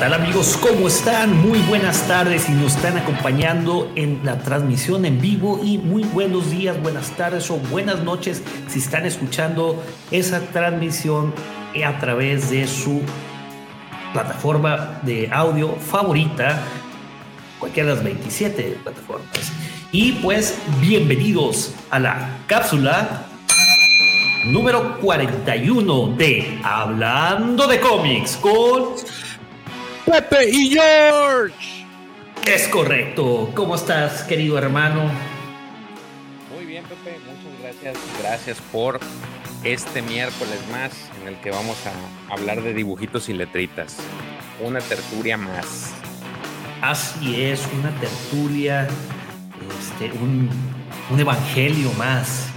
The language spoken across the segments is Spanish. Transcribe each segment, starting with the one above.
¿Qué tal amigos? ¿Cómo están? Muy buenas tardes y nos están acompañando en la transmisión en vivo y muy buenos días, buenas tardes o buenas noches si están escuchando esa transmisión a través de su plataforma de audio favorita, cualquiera de las 27 plataformas. Y pues bienvenidos a la cápsula número 41 de Hablando de cómics con Pepe y George. Es correcto. ¿Cómo estás, querido hermano? Muy bien, Pepe. Muchas gracias. Gracias por este miércoles más en el que vamos a hablar de dibujitos y letritas. Una tertulia más. Así es, una tertulia, este, un, un evangelio más.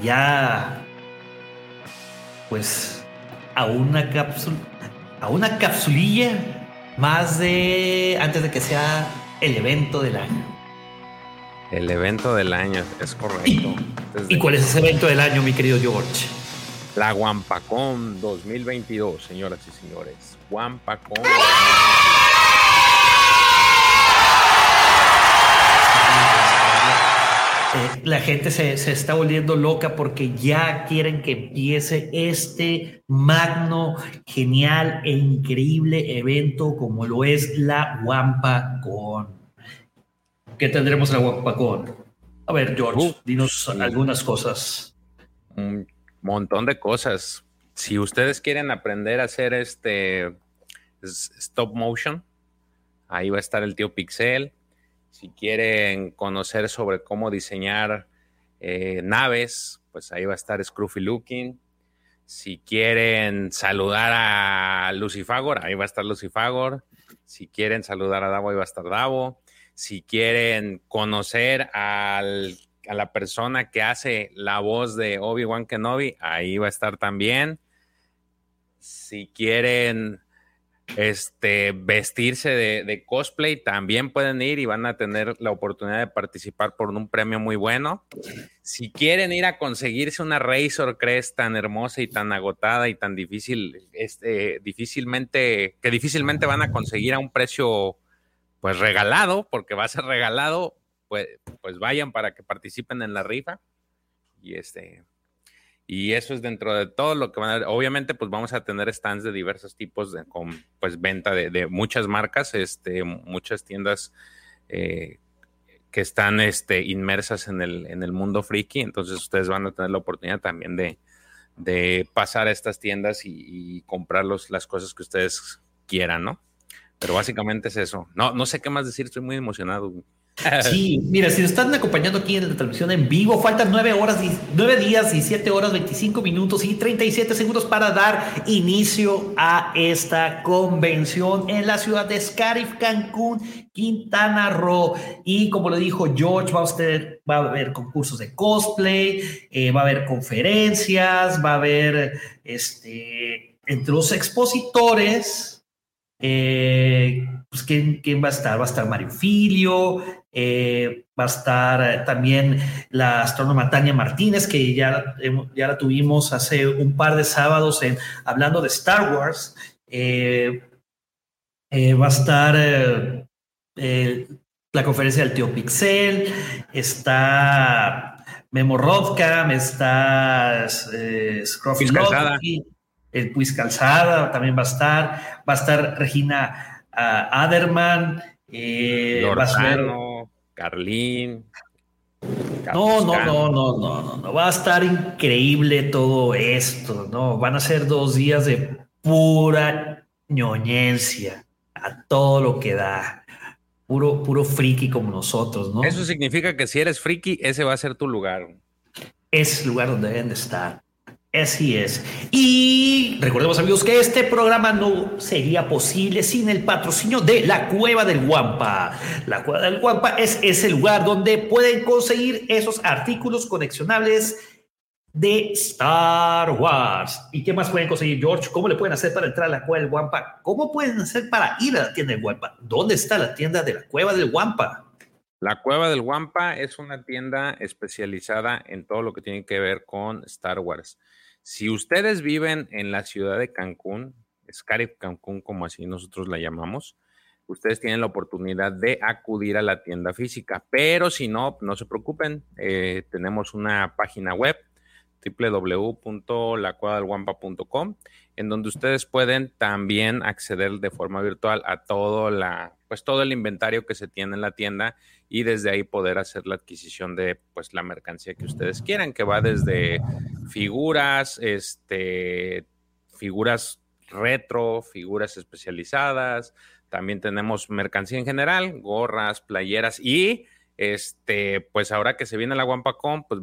Ya, pues, a una cápsula, a una capsulilla más de antes de que sea el evento del año. El evento del año, es correcto. ¿Y, cuál es ese evento del año, mi querido George? La Wampacón 2022, señoras y señores. Wampacón. Eh, la gente se, se, está volviendo loca porque ya quieren que empiece este magno, genial e increíble evento como lo es la Wampacon. ¿Qué tendremos en la Wampacon? A ver, George, uh, dinos algunas cosas. Un montón de cosas. Si ustedes quieren aprender a hacer este stop motion, ahí va a estar el tío Pixel si quieren conocer sobre cómo diseñar eh, naves, pues ahí va a estar Scruffy Looking. Si quieren saludar a Lucifagor, ahí va a estar Lucifagor. Si quieren saludar a Davo, ahí va a estar Davo. Si quieren conocer a la persona que hace la voz de Obi-Wan Kenobi, ahí va a estar también. Si quieren este, vestirse de, cosplay, también pueden ir y van a tener la oportunidad de participar por un premio muy bueno. Si quieren ir a conseguirse una Razor Crest tan hermosa y tan agotada y tan difícil, este, difícilmente, que difícilmente van a conseguir a un precio pues regalado, porque va a ser regalado, pues, pues vayan para que participen en la rifa. Y este, y eso es dentro de todo lo que van a... Obviamente, pues vamos a tener stands de diversos tipos de, con pues venta de, muchas marcas, este, muchas tiendas eh, que están este, inmersas en el, en el mundo friki. Entonces ustedes van a tener la oportunidad también de, de pasar a estas tiendas y, y comprar las cosas que ustedes quieran, ¿no? Pero básicamente es eso. No, no sé qué más decir, estoy muy emocionado. Sí, mira, si nos están acompañando aquí en la transmisión en vivo, faltan nueve horas, nueve días y siete horas, 25 minutos y 37 segundos para dar inicio a esta convención en la ciudad de Scarif, Cancún, Quintana Roo. Y como le dijo George, va a, usted, va a haber concursos de cosplay, eh, va a haber conferencias, va a haber, este, entre los expositores, eh, pues ¿quién, ¿quién, va a estar? Va a estar Mario Filio, eh, va a estar eh, también la astrónoma Tania Martínez, que ya, ya la tuvimos hace un par de sábados en, hablando de Star Wars. Eh, va a estar la conferencia del tío Pixel, está Memo Rodcam, está Scruffy el Puis Calzada también va a estar, va a estar Regina uh, Aderman, eh, va a ser Carlín. No, no, no, no, no, no, va a estar increíble todo esto, ¿no? Van a ser dos días de pura ñoñencia, a todo lo que da. Puro, puro friki como nosotros, ¿no? Eso significa que si eres friki, ese va a ser tu lugar. Es el lugar donde deben de estar. Así es. Y recordemos amigos que este programa no sería posible sin el patrocinio de la Cueva del Guampa. La Cueva del Guampa es ese lugar donde pueden conseguir esos artículos coleccionables de Star Wars. ¿Y qué más pueden conseguir, George? ¿Cómo le pueden hacer para entrar a la Cueva del Guampa? ¿Cómo pueden hacer para ir a la tienda del Guampa? ¿Dónde está la tienda de la Cueva del Guampa? La Cueva del Guampa es una tienda especializada en todo lo que tiene que ver con Star Wars. Si ustedes viven en la ciudad de Cancún, Scarif Cancún, como así nosotros la llamamos, ustedes tienen la oportunidad de acudir a la tienda física. Pero si no, no se preocupen, eh, tenemos una página web www.lacuadadelguampa.com en donde ustedes pueden también acceder de forma virtual a todo la pues todo el inventario que se tiene en la tienda y desde ahí poder hacer la adquisición de pues la mercancía que ustedes quieran, que va desde figuras, este figuras retro, figuras especializadas, también tenemos mercancía en general, gorras, playeras y este, pues ahora que se viene la Wampacom, pues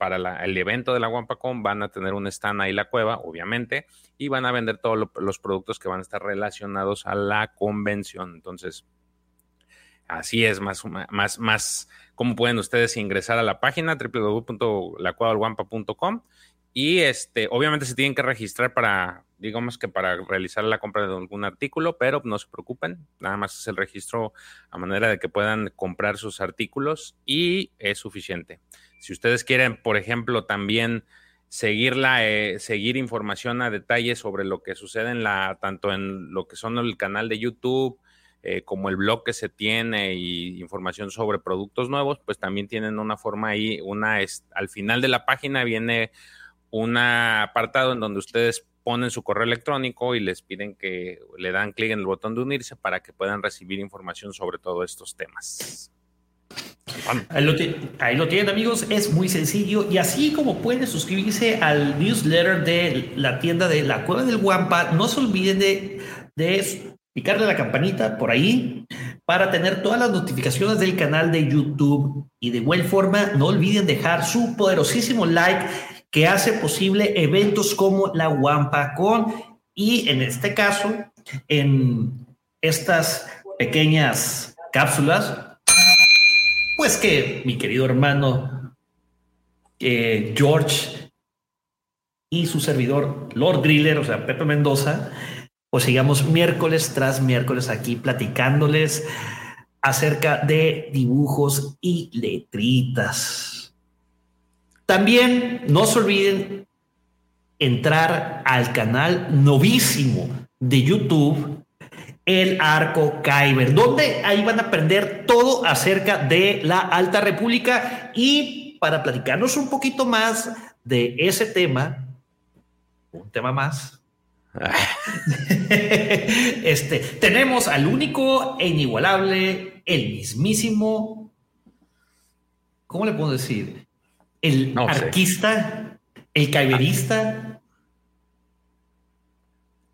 para el evento de la Wampacom van a tener un stand ahí la cueva, obviamente, y van a vender todos los productos que van a estar relacionados a la convención. Entonces, así es, más, más, más, cómo pueden ustedes ingresar a la página www.lacuadalguampa.com y este, obviamente se tienen que registrar para, digamos que para realizar la compra de algún artículo, pero no se preocupen, nada más es el registro a manera de que puedan comprar sus artículos y es suficiente. Si ustedes quieren, por ejemplo, también seguirla, eh, seguir información a detalle sobre lo que sucede en la, tanto en lo que son el canal de YouTube, eh, como el blog que se tiene y información sobre productos nuevos, pues también tienen una forma ahí, una es, al final de la página viene un apartado en donde ustedes ponen su correo electrónico y les piden que le dan clic en el botón de unirse para que puedan recibir información sobre todos estos temas. Ahí lo, ahí tienen amigos, es muy sencillo y así como pueden suscribirse al newsletter de la tienda de la Cueva del Guampa, no se olviden de, de picarle la campanita por ahí para tener todas las notificaciones del canal de YouTube. Y de igual forma no olviden dejar su poderosísimo like que hace posible eventos como la con y en este caso, en estas pequeñas cápsulas, pues que mi querido hermano eh, George y su servidor Lord Griller, o sea, Pepe Mendoza, pues sigamos miércoles tras miércoles aquí platicándoles acerca de dibujos y letritas. También no se olviden entrar al canal novísimo de YouTube, El Arco Kyber, donde ahí van a aprender todo acerca de la Alta República y para platicarnos un poquito más de ese tema, un tema más. este, tenemos al único e inigualable, el mismísimo, ¿cómo le puedo decir? el arquista, el caiberista.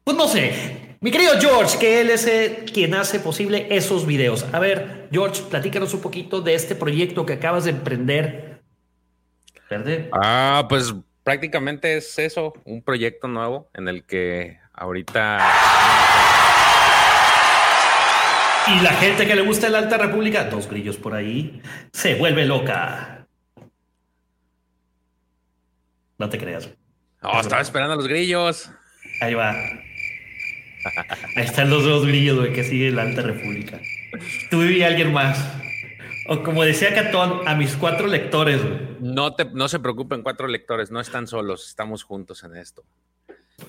Pues no sé. Mi querido George, que él es quien hace posible esos videos. A ver, George, platícanos un poquito de este proyecto que acabas de emprender. ¿Verde? Ah, pues prácticamente es eso, un proyecto nuevo en el que ahorita... Y la gente que le gusta la Alta República, dos grillos por ahí, se vuelve loca. No te creas. No, estaba esperando a los grillos. Ahí va. Ahí están los dos grillos, güey, que sigue la Alta República. Tú y alguien más. O como decía Catón, a mis cuatro lectores, güey. No, te, no se preocupen, cuatro lectores, no están solos, estamos juntos en esto.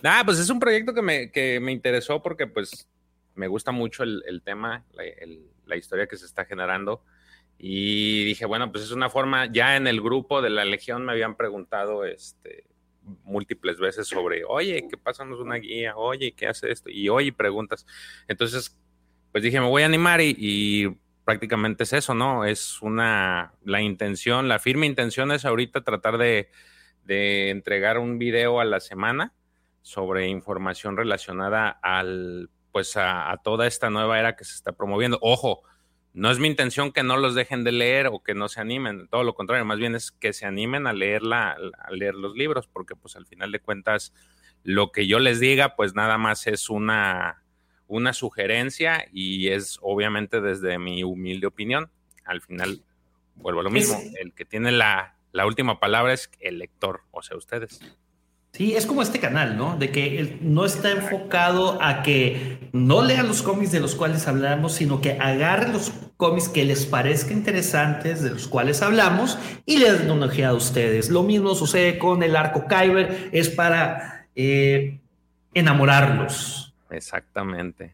Nada, pues es un proyecto que me, que me interesó porque pues me gusta mucho el, el tema, la, la, historia que se está generando. Y dije, bueno, pues es una forma, ya en el grupo de la Legión me habían preguntado este, múltiples veces sobre, oye, ¿qué pasa? una guía, oye, ¿qué hace esto? Y oye, preguntas. Entonces, pues dije, me voy a animar y, prácticamente es eso, ¿no? Es una, la intención, la firme intención es ahorita tratar de, de entregar un video a la semana sobre información relacionada al, pues a toda esta nueva era que se está promoviendo. Ojo, no es mi intención que no los dejen de leer o que no se animen, todo lo contrario, más bien es que se animen a leerla, a leer los libros, porque pues al final de cuentas lo que yo les diga pues nada más es una, una sugerencia y es obviamente desde mi humilde opinión. Al final vuelvo a lo mismo, el que tiene la, la última palabra es el lector, o sea, ustedes. Sí, es como este canal, ¿no? De que no está enfocado a que no lean los cómics de los cuales hablamos, sino que agarren los cómics que les parezca interesantes, de los cuales hablamos, y les den una ojeada a ustedes. Lo mismo sucede con el arco Kyber, es para eh, enamorarlos Exactamente.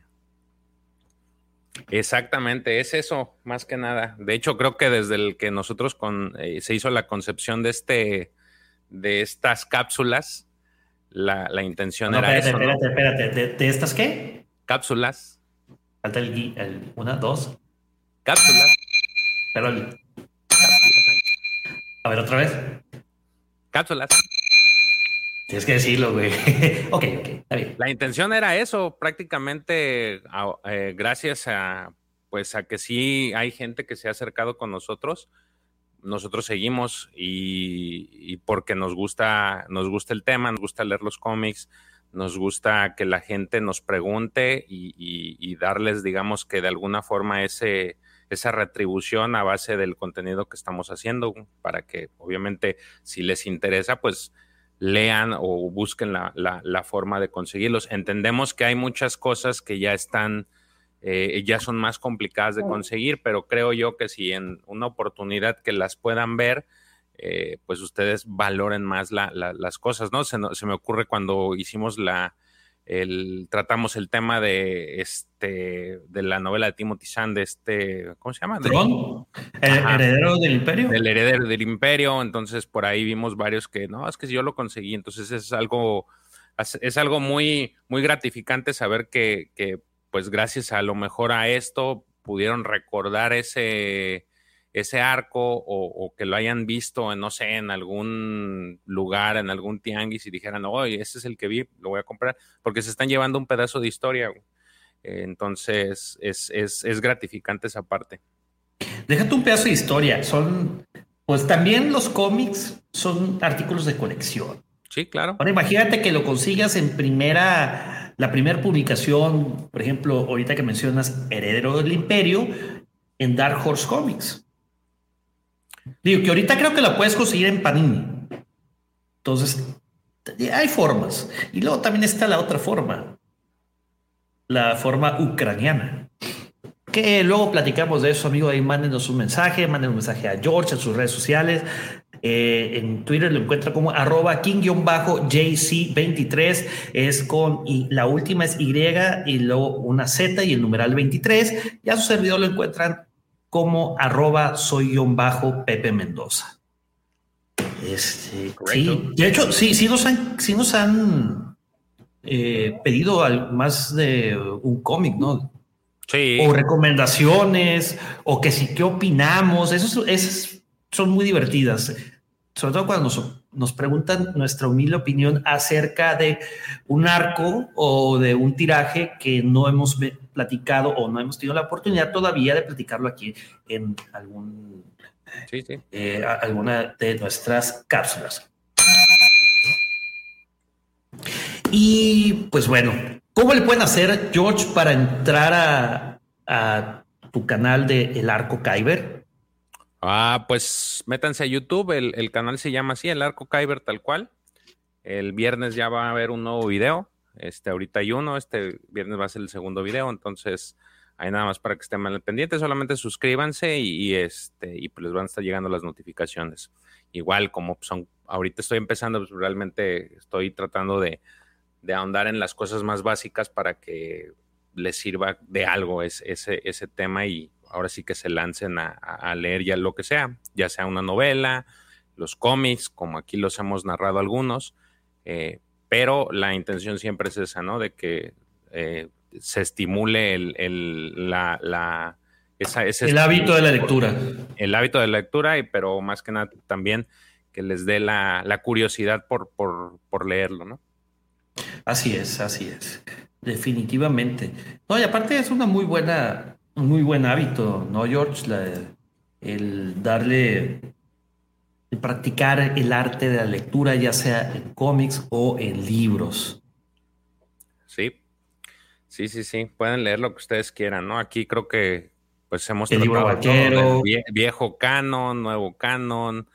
Exactamente, es eso, más que nada. De hecho, creo que desde el que nosotros eh, se hizo la concepción de este, de estas cápsulas, la, intención era espérate, eso. Espérate, espérate, ¿De, estas qué? Cápsulas. Falta el, el una, dos. Cápsulas. Pero el, A ver, otra vez. Cápsulas. Tienes que decirlo, güey. ok, ok, está bien. La intención era eso, prácticamente eh, gracias a, pues a que sí hay gente que se ha acercado con nosotros, nosotros seguimos y, porque nos gusta, nos gusta el tema, nos gusta leer los cómics, nos gusta que la gente nos pregunte y, darles, digamos que de alguna forma ese, esa retribución a base del contenido que estamos haciendo, para que obviamente si les interesa, pues lean o busquen la, la forma de conseguirlos. Entendemos que hay muchas cosas que ya están eh, ya son más complicadas de conseguir, pero creo yo que si en una oportunidad que las puedan ver, eh, pues ustedes valoren más las cosas, ¿no? Se, me ocurre cuando hicimos la, el, tratamos el tema de este, de la novela de Timothy Sand, de este, ¿cómo se llama? ¿Tron? ¿El heredero del imperio? El heredero del imperio, entonces por ahí vimos varios que, no, es que yo lo conseguí, entonces es algo, es algo muy, muy gratificante saber que, que pues gracias a lo mejor a esto pudieron recordar ese, ese arco o, que lo hayan visto, no sé, en algún lugar, en algún tianguis y dijeran, oye, ese es el que vi, lo voy a comprar, porque se están llevando un pedazo de historia. entonces, es, es, gratificante esa parte. Déjate un pedazo de historia. Son, pues también los cómics son artículos de colección. Sí, claro. Ahora imagínate que lo consigas en primera la primera publicación, por ejemplo, ahorita que mencionas Heredero del Imperio, en Dark Horse Comics. Digo que ahorita creo que la puedes conseguir en Panini. Entonces, hay formas. Y luego también está la otra forma, la forma ucraniana. Que luego platicamos de eso, amigo. Ahí mándenos un mensaje, mándenos un mensaje a George en sus redes sociales. Eh, en Twitter lo encuentra como arroba king-jc23. Es con y la última es Y y luego una Z y el numeral 23. Y a su servidor lo encuentran como arroba soy-pepe Mendoza. Este, sí, de hecho, sí, sí nos han, sí nos han eh, pedido más de un cómic, ¿no? Sí. O recomendaciones, o que sí, ¿qué opinamos? Esas son muy divertidas sobre todo cuando nos, preguntan nuestra humilde opinión acerca de un arco o de un tiraje que no hemos platicado o no hemos tenido la oportunidad todavía de platicarlo aquí en algún, eh, alguna de nuestras cápsulas. Y pues bueno, ¿cómo le pueden hacer, George, para entrar a, a tu canal de El Arco Kyber? Ah, pues métanse a YouTube, el, canal se llama así, el Arco Kyber tal cual. El viernes ya va a haber un nuevo video. Este, ahorita hay uno, este viernes va a ser el segundo video, entonces hay nada más para que estén mal pendientes, solamente suscríbanse y, este, y pues les van a estar llegando las notificaciones. Igual, como son, ahorita estoy empezando, pues realmente estoy tratando de, de ahondar en las cosas más básicas para que les sirva de algo ese, ese tema y, ahora sí que se lancen a, leer ya lo que sea, ya sea una novela, los cómics, como aquí los hemos narrado algunos, eh, pero la intención siempre es esa, ¿no? De que eh, se estimule el, la, el hábito de la lectura. El hábito de la lectura, y, pero más que nada también que les dé la, curiosidad por, por, por leerlo, ¿no? Así es, así es. Definitivamente. No, y aparte es una muy buena muy buen hábito, ¿no, George? el darle, el practicar el arte de la lectura, ya sea en cómics o en libros. Sí, sí, sí, sí. Pueden leer lo que ustedes quieran, ¿no? Aquí creo que pues hemos el libro vaquero, viejo canon, nuevo canon,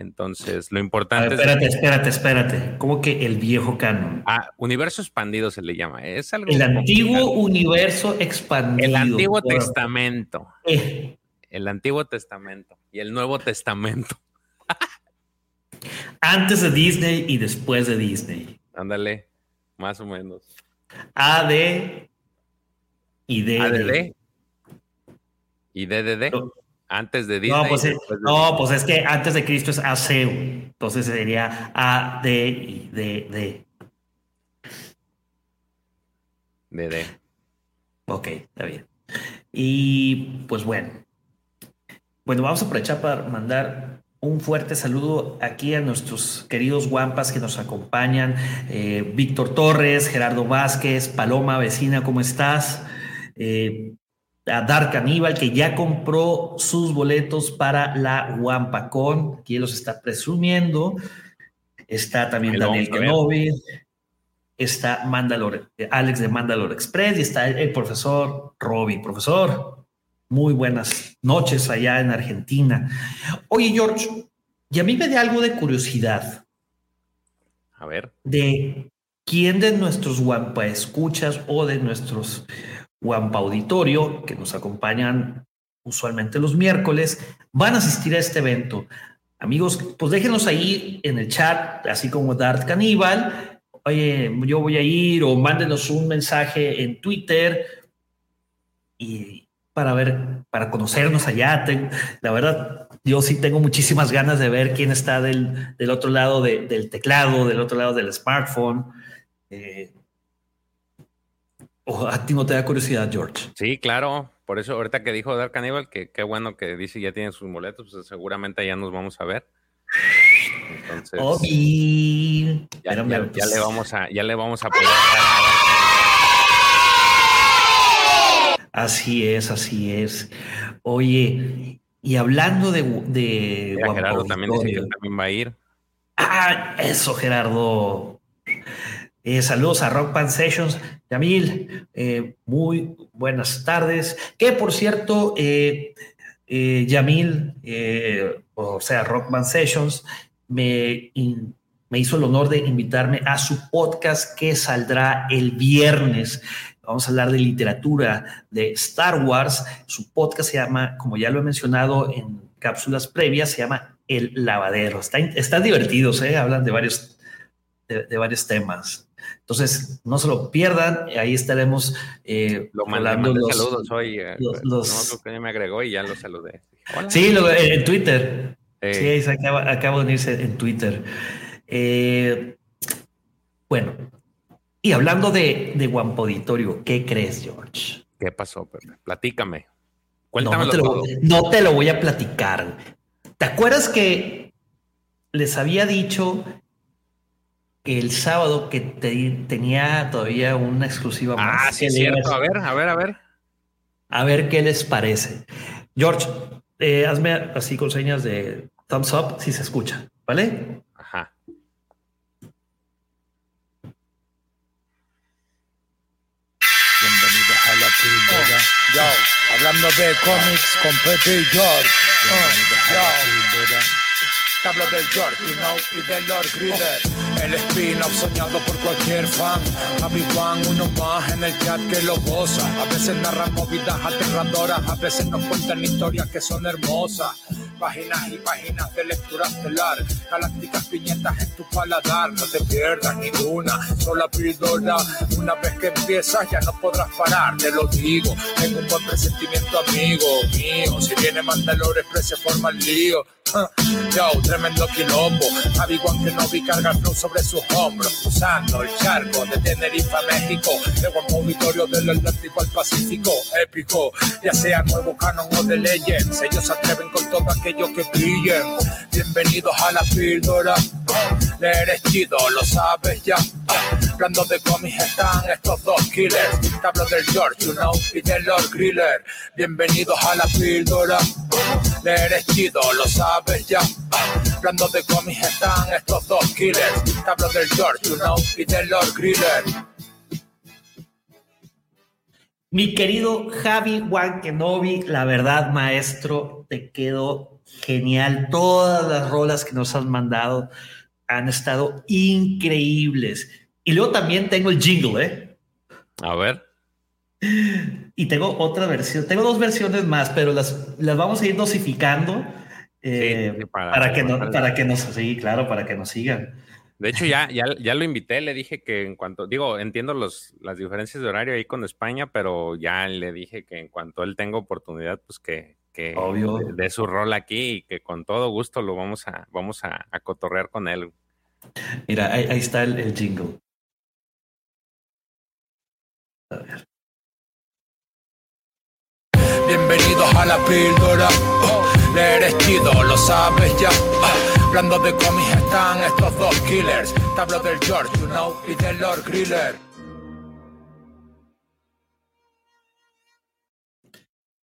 entonces, lo importante espérate, es. Espérate, espérate, espérate. ¿Cómo que el viejo canon? Ah, universo expandido se le llama. Es algo. El antiguo universo expandido. El Antiguo Testamento. Eh. El Antiguo Testamento y el Nuevo Testamento. Antes de Disney y después de Disney. Ándale, más o menos. A, D y D. A, D, Y D, D, D. Antes de Disney. No, pues, es, no, pues es que antes de Cristo es AC. Entonces sería A, D y D, D. D, D. Ok, está bien. Y pues bueno. Bueno, vamos a aprovechar para mandar un fuerte saludo aquí a nuestros queridos guampas que nos acompañan. Eh, Víctor Torres, Gerardo Vázquez, Paloma Vecina, ¿cómo estás? Eh, a Dark Aníbal, que ya compró sus boletos para la Wampacon, aquí los está presumiendo. Está también Daniel Kenobi, está Mandalore, Alex de Mandalore Express y está el, profesor Robbie. Profesor, muy buenas noches allá en Argentina. Oye, George, y a mí me da algo de curiosidad. A ver. De quién de nuestros Wampa escuchas o de nuestros Wampa Auditorio, que nos acompañan usualmente los miércoles, van a asistir a este evento. Amigos, pues déjenos ahí en el chat, así como Dart Caníbal. Oye, yo voy a ir o mándenos un mensaje en Twitter y para ver, para conocernos allá. la verdad, yo sí tengo muchísimas ganas de ver quién está del, del otro lado del teclado, del otro lado del smartphone. Eh, ¿O a ti no te da curiosidad, George? Sí, claro. Por eso, ahorita que dijo Dark Cannibal, que qué bueno que dice ya tiene sus boletos, pues seguramente ya nos vamos a ver. Entonces, ya, le vamos a, ya le vamos a poner. Así es, así es. Oye, y hablando de, de Gerardo también dice que también va a ir. Ah, eso, Gerardo. Eh, saludos a Rock Band Sessions. Yamil, eh, muy buenas tardes. Que por cierto, eh, Yamil, o sea, Rock Band Sessions, me, me hizo el honor de invitarme a su podcast que saldrá el viernes. Vamos a hablar de literatura de Star Wars. Su podcast se llama, como ya lo he mencionado en cápsulas previas, se llama El Lavadero. Están, divertidos, hablan de varios, de varios temas. Entonces, no se lo pierdan, ahí estaremos eh, lo mandé, los, saludos hoy. Eh, los, no, que me agregó y ya lo saludé. Sí, en Twitter. Sí, acaba, de unirse en Twitter. Eh, bueno, y hablando de, de Guampoditorio, ¿qué crees, George? ¿Qué pasó, Pepe? Platícame. Cuéntame no, te lo, no te lo voy a platicar. ¿Te acuerdas que les había dicho el sábado que tenía todavía una exclusiva ah, más. Ah, sí, es cierto. A ver, a ver, a ver. A ver qué les parece. George, eh, hazme así con señas de thumbs up si se escucha, ¿vale? Ajá. Bienvenidos a la primera. Oh, yo, hablando de cómics con Pepe y George. Bienvenidos a la primera. Hablo del George, you know, y del Lord Griller. El spin-off soñado por cualquier fan. A mi fan, uno más en el chat que lo goza. A veces narran movidas aterradoras, a veces nos cuentan historias que son hermosas. Páginas y páginas de lectura estelar, galácticas piñetas en tu paladar. No te pierdas ninguna, sola píldora. Una vez que empiezas ya no podrás parar, te lo digo. Tengo un buen presentimiento, amigo mío. Si viene Mandalores, se forma el lío. Yo, tremendo quilombo. Averiguan que no vi cargar sobre sus hombros. Usando el charco de Tenerife a México. Luego un auditorio del Atlántico al Pacífico. Épico, ya sea nuevo canon o de Legends. Ellos se atreven con todo aquello que brillen. Bienvenidos a la píldora. Leer es chido, lo sabes ya. Hablando de cómics están estos dos killers. Te hablo del George, you know, y del Lord Griller. Bienvenidos a la píldora. Leer es chido, lo sabes ya. Hablando de cómics están estos dos killers. Te hablo del George, you know, y del Lord Griller. Mi querido Javi Juan Kenobi, la verdad, maestro, te quedó genial. Todas las rolas que nos has mandado han estado increíbles. Y luego también tengo el jingle, ¿eh? A ver. Y tengo otra versión, tengo dos versiones más, pero las, las vamos a ir dosificando eh, para, que no, para que nos sí, claro, para que nos sigan. De hecho, ya, ya, ya lo invité, le dije que en cuanto, digo, entiendo los, las diferencias de horario ahí con España, pero ya le dije que en cuanto él tenga oportunidad, pues que, que De, su rol aquí y que con todo gusto lo vamos a, vamos a, cotorrear con él. Mira, ahí, está el, el, jingle. A ver. Bienvenidos a la píldora. Oh, leer chido, lo sabes ya. Hablando de cómics están estos dos killers. Tablo del George, you know, y del Lord Griller.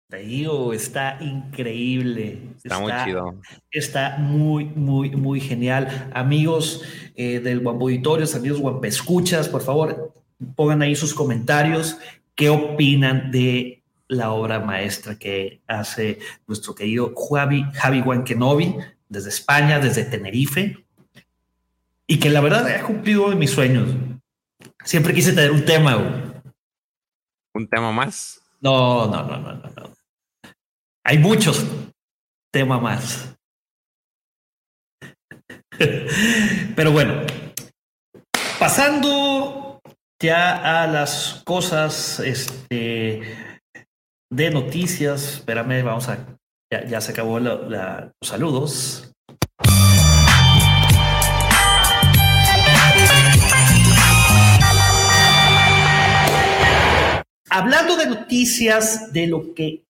Te digo, está increíble. Está, muy chido. Está muy, muy, muy genial. Amigos eh, del Guampo Auditorios, amigos Guampo Escuchas, por favor, pongan ahí sus comentarios. ¿Qué opinan de la obra maestra que hace nuestro querido Javi, Javi Wankenobi desde España, desde Tenerife, y que la verdad ha cumplido mis sueños. Siempre quise tener un tema. ¿Un tema más? No, no, no, no, no. Hay muchos temas más. Pero bueno, pasando ya a las cosas este, de noticias. Espérame, vamos a. Ya, se acabó los saludos. Hablando de noticias de lo que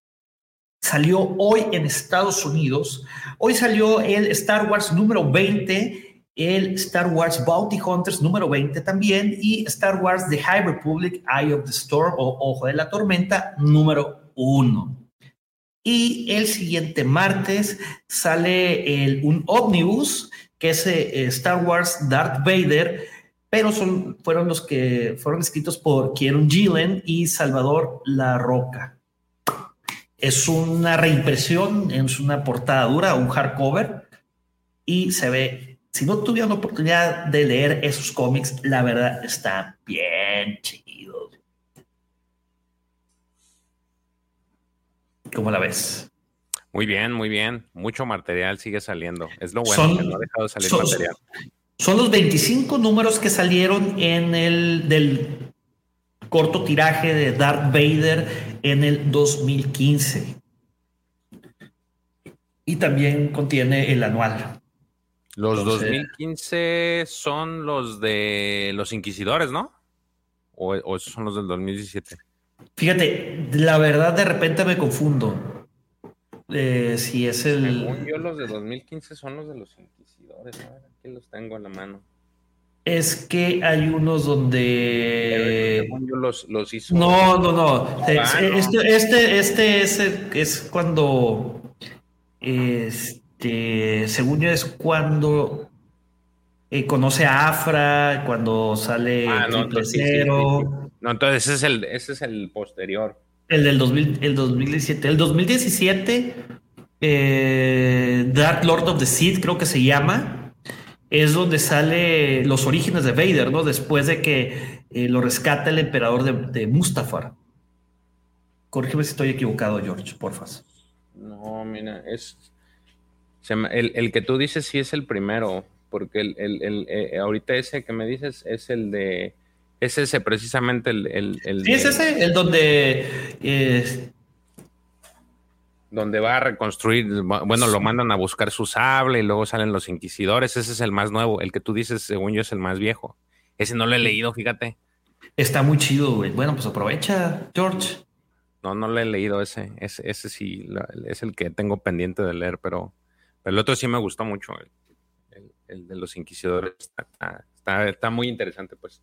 salió hoy en Estados Unidos, hoy salió el Star Wars número 20, el Star Wars Bounty Hunters número 20 también y Star Wars The High Republic Eye of the Storm o Ojo de la Tormenta número uno. Y el siguiente martes sale el, un ómnibus, que es eh, Star Wars Darth Vader, pero son, fueron los que fueron escritos por Kieron Gillen y Salvador La Roca. Es una reimpresión, es una portada dura, un hardcover, y se ve, si no tuvieron oportunidad de leer esos cómics, la verdad está bien chido. ¿Cómo la ves? Muy bien, muy bien. Mucho material sigue saliendo. Es lo bueno que no ha dejado de salir material. Son los 25 números que salieron en el del corto tiraje de Darth Vader en el 2015. Y también contiene el anual. Los 2015 son los de los inquisidores, ¿no? ¿O, o esos son los del 2017? Fíjate, la verdad de repente me confundo. Eh, si es el. Según yo, los de 2015 son los de los inquisidores. Aquí los tengo en la mano. Es que hay unos donde. según yo los, los hizo. No, no, no. Ah, este, este, este es, es cuando. Este, según yo, es cuando eh, conoce a Afra, cuando sale ah, no, Cero. No, entonces ese es el, ese es el posterior. El del 2000, el 2017. El 2017, eh, Dark Lord of the Sith, creo que se llama, es donde sale los orígenes de Vader, ¿no? Después de que eh, lo rescata el emperador de, de Mustafar. Corrígeme si estoy equivocado, George, porfa. No, mira, es. el, el, que tú dices sí es el primero, porque el, el, el eh, ahorita ese que me dices es el de es ese precisamente el... el, sí, es ese, el donde... Eh, donde va a reconstruir, bueno, lo mandan a buscar su sable y luego salen los inquisidores, ese es el más nuevo, el que tú dices, según yo, es el más viejo. Ese no lo he leído, fíjate. Está muy chido, güey. Bueno, pues aprovecha, George. No, no lo he leído ese, ese, ese sí, es el que tengo pendiente de leer, pero, el otro sí me gustó mucho, el, de los inquisidores. está, está muy interesante, pues.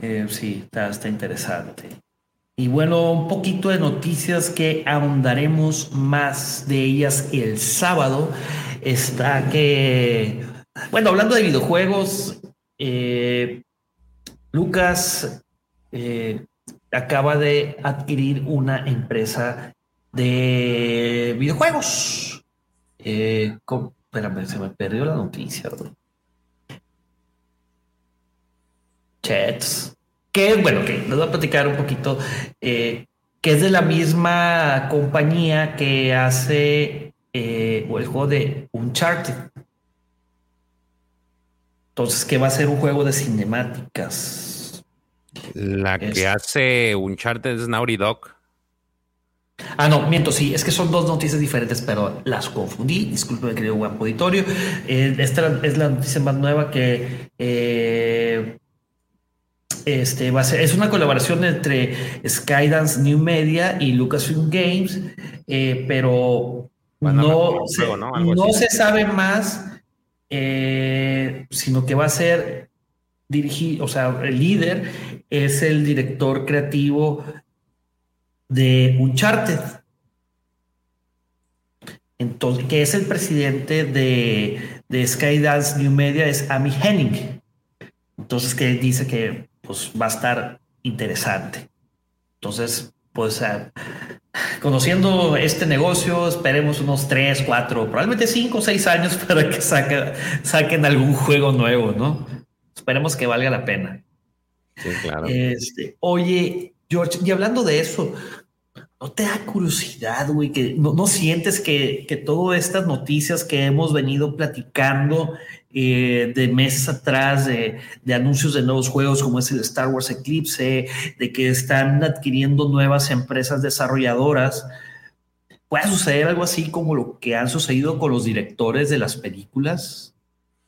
Eh, sí, está, interesante. Y bueno, un poquito de noticias que ahondaremos más de ellas el sábado. Está que, bueno, hablando de videojuegos, eh, Lucas eh, acaba de adquirir una empresa de videojuegos. espérame, se me perdió la noticia. Chats, que bueno, que les voy a platicar un poquito, eh, que es de la misma compañía que hace eh, el juego de Uncharted. Entonces, que va a ser un juego de cinemáticas. La que hace Uncharted es Naughty Dog. Ah, no, miento, sí, es que son dos noticias diferentes, pero las confundí. Disculpe, querido guapo auditorio. Eh, esta es la noticia más nueva que eh, este va a ser. Es una colaboración entre Skydance New Media y Lucasfilm Games, eh, pero no, se, ¿no? se sabe más, sino que va a ser dirigido, o sea, el líder es el director creativo de Uncharted. Entonces, que es el presidente de, de Skydance New Media, es Amy Henning. Entonces, que dice que pues, va a estar interesante. Entonces, pues, ah, conociendo este negocio, esperemos unos 3, 4, probablemente 5 o 6 años para que saquen algún juego nuevo, ¿no? Esperemos que valga la pena. Sí, claro. Este, oye, George, y hablando de eso, ¿no te da curiosidad, güey? Que no, sientes que, que, todas estas noticias que hemos venido platicando eh, de meses atrás, de, anuncios de nuevos juegos como es el Star Wars Eclipse, de que están adquiriendo nuevas empresas desarrolladoras, puede suceder algo así como lo que han sucedido con los directores de las películas?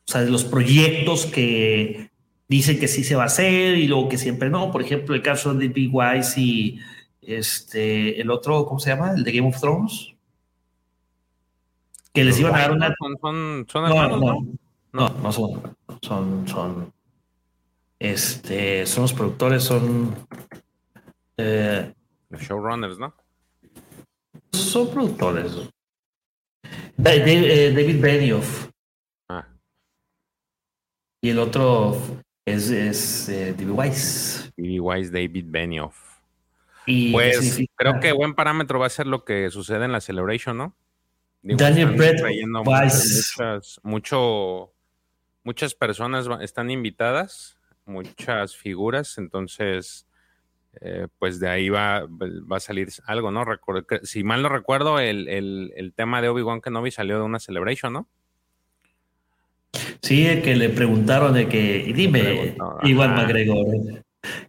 O sea, de los proyectos que dicen que sí se va a hacer y luego que siempre no. Por ejemplo, el caso de Big Wise y este, el otro, ¿cómo se llama? El de Game of Thrones. Que les iban a dar una. Son, son, no, no, no, no, son. Son, son. Este, son los productores, son. Eh, los showrunners, ¿no? Son productores. Eh, David Benioff. Ah. Y el otro es, es eh, David Weiss. David Weiss, David Benioff. pues creo que buen parámetro va a ser lo que sucede en la Celebration, ¿no? Daniel Brett Weiss. mucho, muchas personas están invitadas, muchas figuras, entonces, eh, pues de ahí va, va a salir algo, ¿no? si mal no recuerdo, el, el, el tema de Obi-Wan Kenobi salió de una Celebration, ¿no? Sí, que le preguntaron de que, dime, Igual McGregor,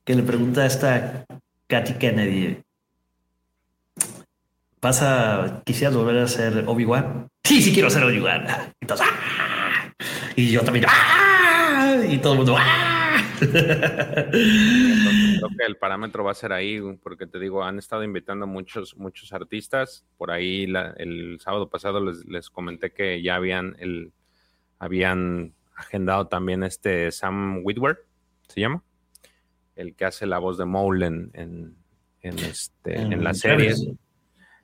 que le pregunta a esta Katy Kennedy, ¿vas a, quisieras volver a ser Obi-Wan? Sí, sí quiero ser Obi-Wan. Entonces, ¡ah! Y yo también, ¡ah! Y todo el mundo, ¡ah! Creo que el parámetro va a ser ahí, porque te digo, han estado invitando muchos, muchos artistas. Por ahí el sábado pasado les, les comenté que ya habían el habían agendado también este Sam Whitwer, ¿se llama? El que hace la voz de Mole en, en, este, en, la serie.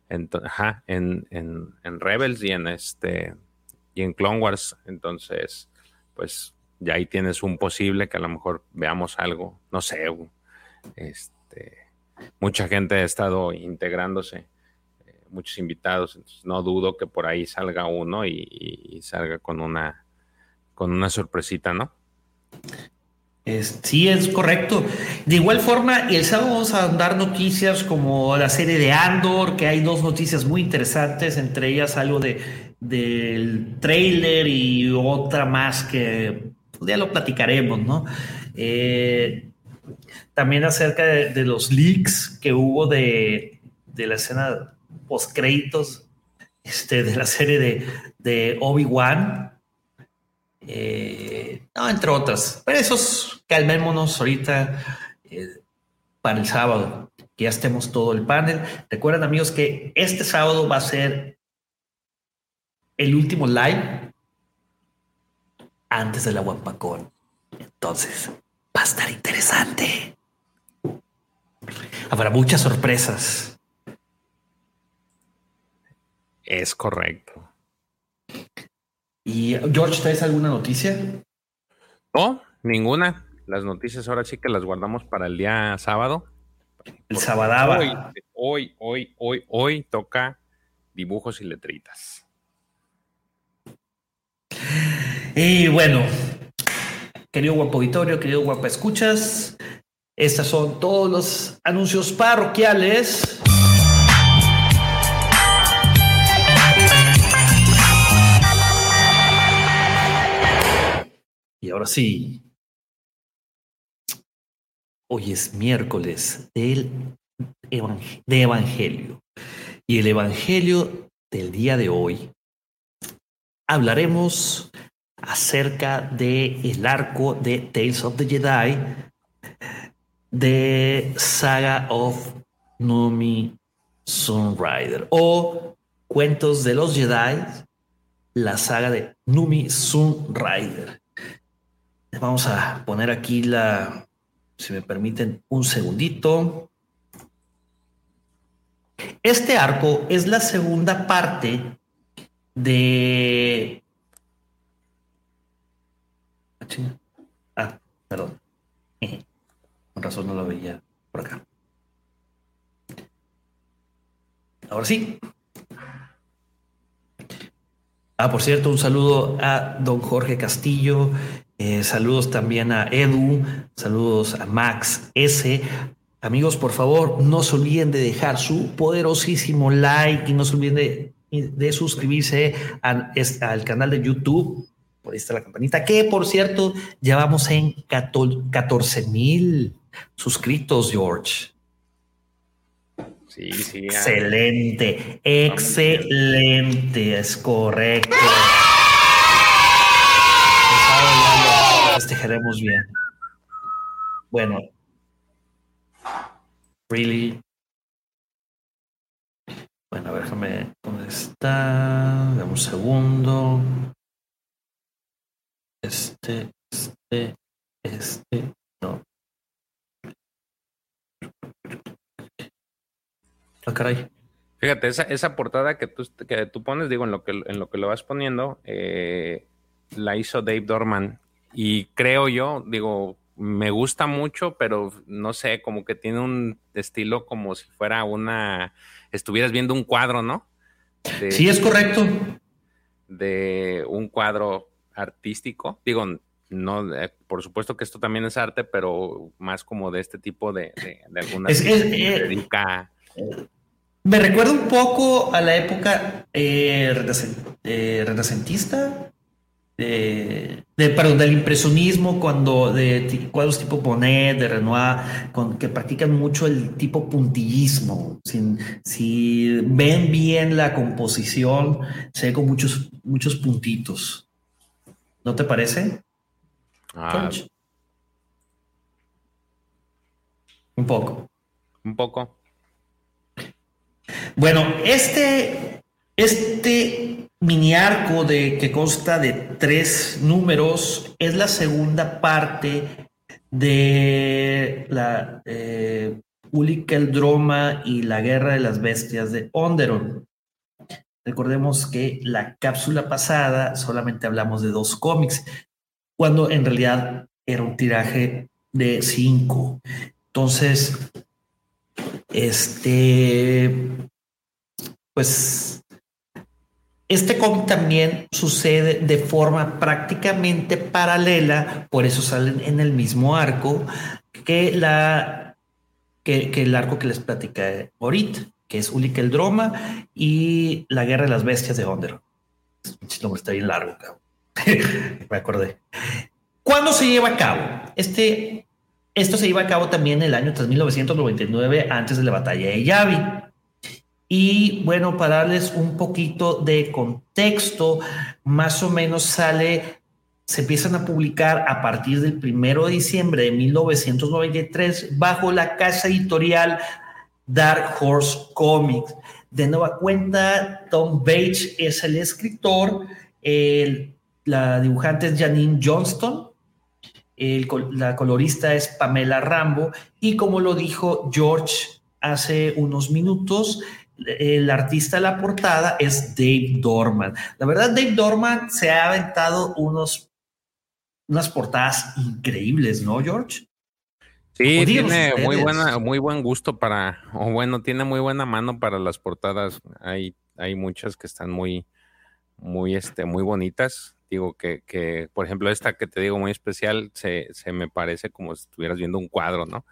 En, ajá, en, en, Rebels y en este en Clone Wars. Entonces, pues ya ahí tienes un posible que a lo mejor veamos algo, no sé, este, mucha gente ha estado integrándose eh, muchos invitados, entonces no dudo que por ahí salga uno y salga con una con una sorpresita, ¿no? sí, es correcto. De igual forma, el sábado vamos a dar noticias como la serie de Andor, que hay dos noticias muy interesantes, entre ellas algo de, del trailer y otra más que ya lo platicaremos, ¿no? Eh, también acerca de, los leaks que hubo de, la escena post créditos este, de la serie de, de Obi-Wan eh, no, entre otras. Pero esos calmémonos ahorita eh, para el sábado, que ya estemos todo el panel. Recuerden, amigos, que este sábado va a ser el último live antes de la Guapacón. Entonces, va a estar interesante. Habrá muchas sorpresas. Es correcto. Y George, ¿traes alguna noticia? No, ninguna. Las noticias ahora sí que las guardamos para el día sábado. El sábado. Hoy, hoy, hoy, hoy, hoy toca dibujos y letritas. Y bueno, querido guapo auditorio, querido guapo escuchas, estos son todos los anuncios parroquiales. Y ahora sí. Hoy es miércoles del de Evangelio. Y el Evangelio del día de hoy hablaremos acerca de el arco de Tales of the Jedi de Saga of Numi Sunrider o Cuentos de los Jedi, la saga de Numi Sunrider. Vamos a poner aquí la, si me permiten, un segundito. Este arco es la segunda parte de... Ah, perdón. Con razón no lo veía por acá. Ahora sí. Ah, por cierto, un saludo a don Jorge Castillo, eh, saludos también a Edu, saludos a Max S. Amigos, por favor, no se olviden de dejar su poderosísimo like y no se olviden de, suscribirse al canal de YouTube. Por ahí está la campanita, que por cierto, ya vamos en 14 mil suscritos, George. Sí, sí. Excelente, excelente, es correcto. festejaremos bien. Bueno. Really. Bueno, déjame. ¿Dónde está? Dame un segundo. Este, este, este. No. Ah, caray. Fíjate, esa, esa portada que tú, que tú pones, digo, en lo que, en lo que lo vas poniendo, eh, la hizo Dave Dorman. Y creo yo, digo, me gusta mucho, pero no sé, como que tiene un estilo como si fuera una, estuvieras viendo un cuadro, ¿no? Sí, es correcto. De un cuadro artístico. Digo, no, eh, por supuesto que esto también es arte, pero más como de este tipo de, de, alguna es, me recuerda un poco a la época eh, eh renacentista, de, perdón, del impresionismo, cuando de cuadros tipo Monet, de Renoir, con, que practican mucho el tipo puntillismo. si ven bien la composición, se ve con muchos, muchos puntitos. ¿No te parece? Ah. Un poco. Un poco. Bueno, este, este mini arco de, que consta de tres números es la segunda parte de la eh, el Droma y la Guerra de las Bestias de Onderon. Recordemos que la cápsula pasada solamente hablamos de dos cómics, cuando en realidad era un tiraje de cinco. Entonces, este, pues este cómic también sucede de forma prácticamente paralela, por eso salen en el mismo arco que, el arco que les platicé ahorita, que es Ulick el Droma y la Guerra de las Bestias de Onder. Este está bien largo, Me acordé. ¿Cuándo se lleva a cabo? Este, esto se lleva a cabo también el año 3999, antes de la batalla de Yavi. Y bueno, para darles un poquito de contexto, más o menos sale, se empiezan a publicar a partir del primero de diciembre de 1993 bajo la casa editorial Dark Horse Comics. De nueva cuenta, Tom Bates es el escritor, la dibujante es Janine Johnston, la colorista es Pamela Rambo y como lo dijo George hace unos minutos, el artista de la portada es Dave Dorman. La verdad, Dave Dorman se ha aventado unos, unas portadas increíbles, ¿no, George? Sí, tiene muy buena, muy buen gusto para, o bueno, tiene muy buena mano para las portadas. Hay, hay muchas que están muy, muy, este, muy bonitas. Digo que, que, por ejemplo, esta que te digo muy especial, se, se me parece como si estuvieras viendo un cuadro, ¿no?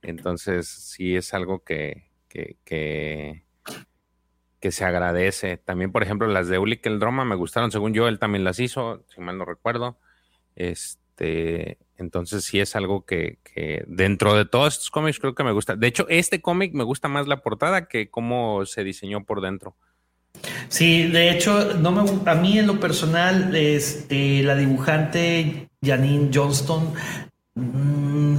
Entonces, sí es algo que, que, que que se agradece. También, por ejemplo, las de Ulick el Droma me gustaron, según yo, él también las hizo, si mal no recuerdo. Este, entonces sí es algo que, dentro de todos estos cómics creo que me gusta. De hecho, este cómic me gusta más la portada que cómo se diseñó por dentro. Sí, de hecho, no me, a mí en lo personal, este, la dibujante Janine Johnston, mm,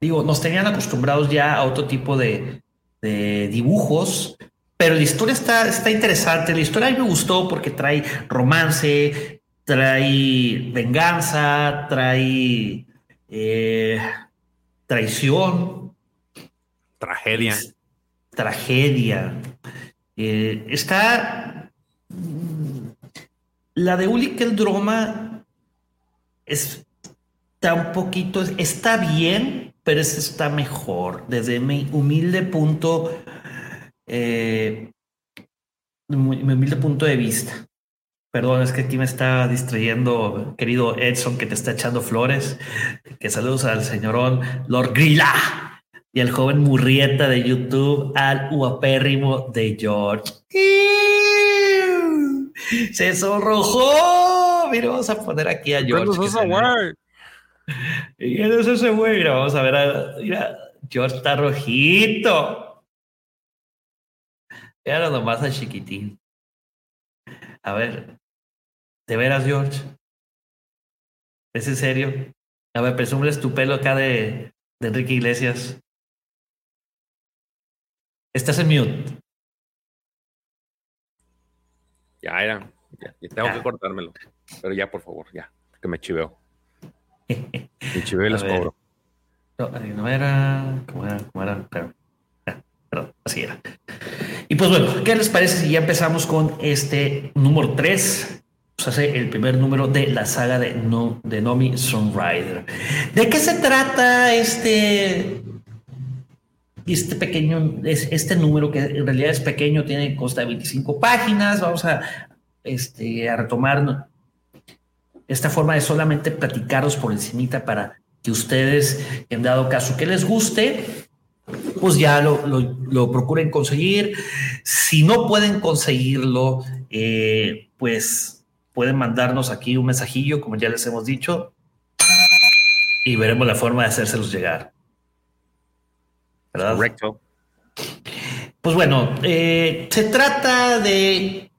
digo, nos tenían acostumbrados ya a otro tipo de, de dibujos, pero la historia está, está interesante. La historia a mí me gustó porque trae romance, trae venganza, trae eh, traición. Tragedia. Tragedia. Eh, está. La de Uli el drama está un poquito. Está bien, pero está mejor. Desde mi humilde punto. Eh, mi humilde punto de vista. Perdón, es que aquí me está distrayendo, querido Edson, que te está echando flores. Que saludos al señorón Lord Grilla y al joven Murrieta de YouTube, al guapérrimo de George. Se sonrojó. Mira, vamos a poner aquí a George. ¿Quién es ese güey? ¿Quién es ese güey? Mira, vamos a ver. A, mira, George está rojito. Mira nomás al chiquitín. A ver, ¿De veras, George? ¿Es en serio? A ver, presúmeles tu pelo acá de, de Enrique Iglesias. Estás en mute. Ya era. Ya, tengo que cortármelo. Pero ya, por favor, ya. Que me chiveo. me chiveo y les cobro. No, no era. ¿Cómo era? ¿Cómo era? Pero, perdón, así era. Y pues bueno, ¿qué les parece si ya empezamos con este número 3? hace el primer número de la saga de, no, de Nomi Sunrider. ¿De qué se trata este, este pequeño, este número que en realidad es pequeño, tiene consta de 25 páginas? Vamos a, este, a retomar esta forma de solamente platicaros por encimita para que ustedes, en dado caso que les guste, pues ya lo, lo, procuren conseguir. Si no pueden conseguirlo, eh, pues pueden mandarnos aquí un mensajillo, como ya les hemos dicho, y veremos la forma de hacérselos llegar. ¿Verdad? Correcto. Pues bueno, eh, se trata de,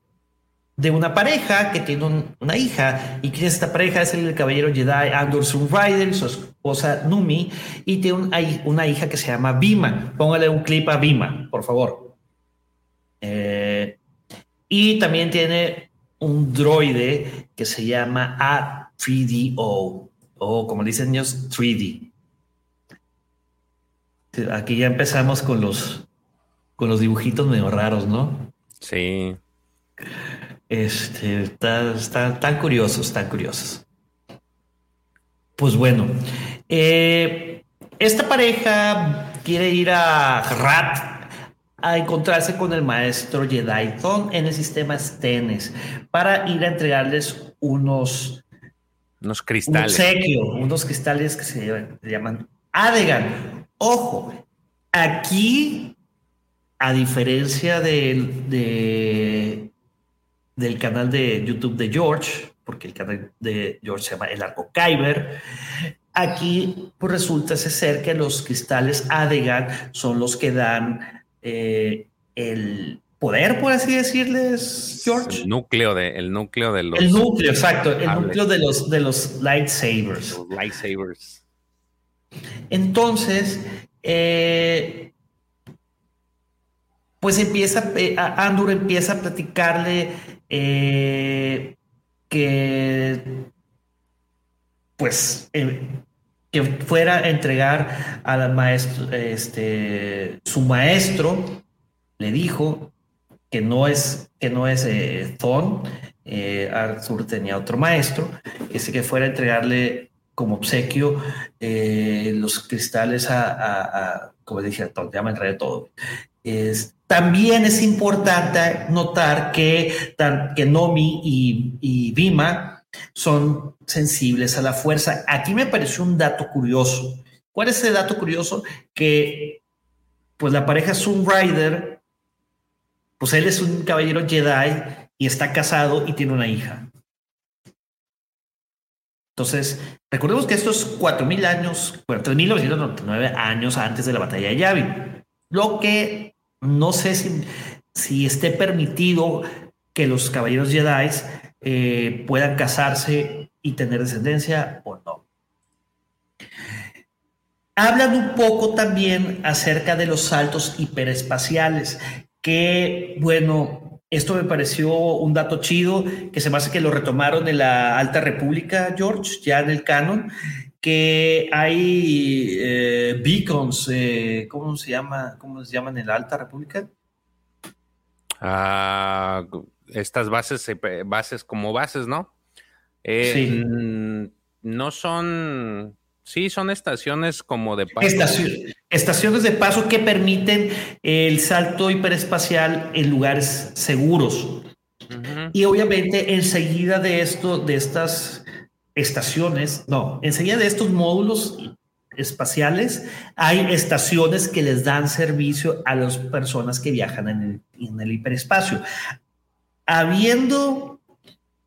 de una pareja que tiene una hija, y que esta pareja es el caballero Jedi Andor Rider y su esposa Numi, y tiene una hija que se llama Bima. Póngale un clip a Bima, por favor. Eh, y también tiene un droide que se llama A3DO, o como dicen ellos, 3D. Aquí ya empezamos con los, con los dibujitos medio raros, ¿no? Sí. Este, están tan curiosos, tan curiosos. Pues bueno, eh, esta pareja quiere ir a Rat a encontrarse con el maestro Jedi en el sistema Stenes para ir a entregarles unos, unos cristales. unos cristales que se llaman Adegan. Ojo, aquí, a diferencia de, del canal de YouTube de George, porque el canal de George se llama El Arco Kyber, aquí pues resulta ser que los cristales Adegan son los que dan eh, el poder, por así decirles, George. El núcleo de, el núcleo de los. El núcleo, exacto, el núcleo de los, de los lightsabers. lightsabers. Entonces, eh, pues empieza, eh, Andor empieza a platicarle que, pues, que fuera a entregar al maestro, este, su maestro le dijo que no es, que no es eh, eh, Arthur tenía otro maestro, que sí que fuera a entregarle como obsequio eh, los cristales a, como dije, a ya me enredé todo. Es, también es importante notar que, que Nomi y, y Vima son sensibles a la fuerza. Aquí me pareció un dato curioso. ¿Cuál es ese dato curioso? Que pues la pareja Zoom Rider, pues él es un caballero Jedi y está casado y tiene una hija. Entonces, recordemos que estos 4.000 años, 3.999 años antes de la batalla de Yavin, lo que no sé si, si esté permitido que los caballeros Jedi eh, puedan casarse y tener descendencia o no. Hablan un poco también acerca de los saltos hiperespaciales, que bueno, esto me pareció un dato chido, que se me hace que lo retomaron en la Alta República, George, ya en el canon, que hay eh, beacons, eh, ¿cómo se llama? ¿Cómo se llaman en la Alta República? Ah, estas bases, bases como bases, ¿no? Eh, sí. No son Sí, son estaciones como de paso. estaciones de paso que permiten el salto hiperespacial en lugares seguros. Y obviamente enseguida de esto, de estas estaciones, no, enseguida de estos módulos espaciales, hay estaciones que les dan servicio a las personas que viajan en el, en el hiperespacio. Habiendo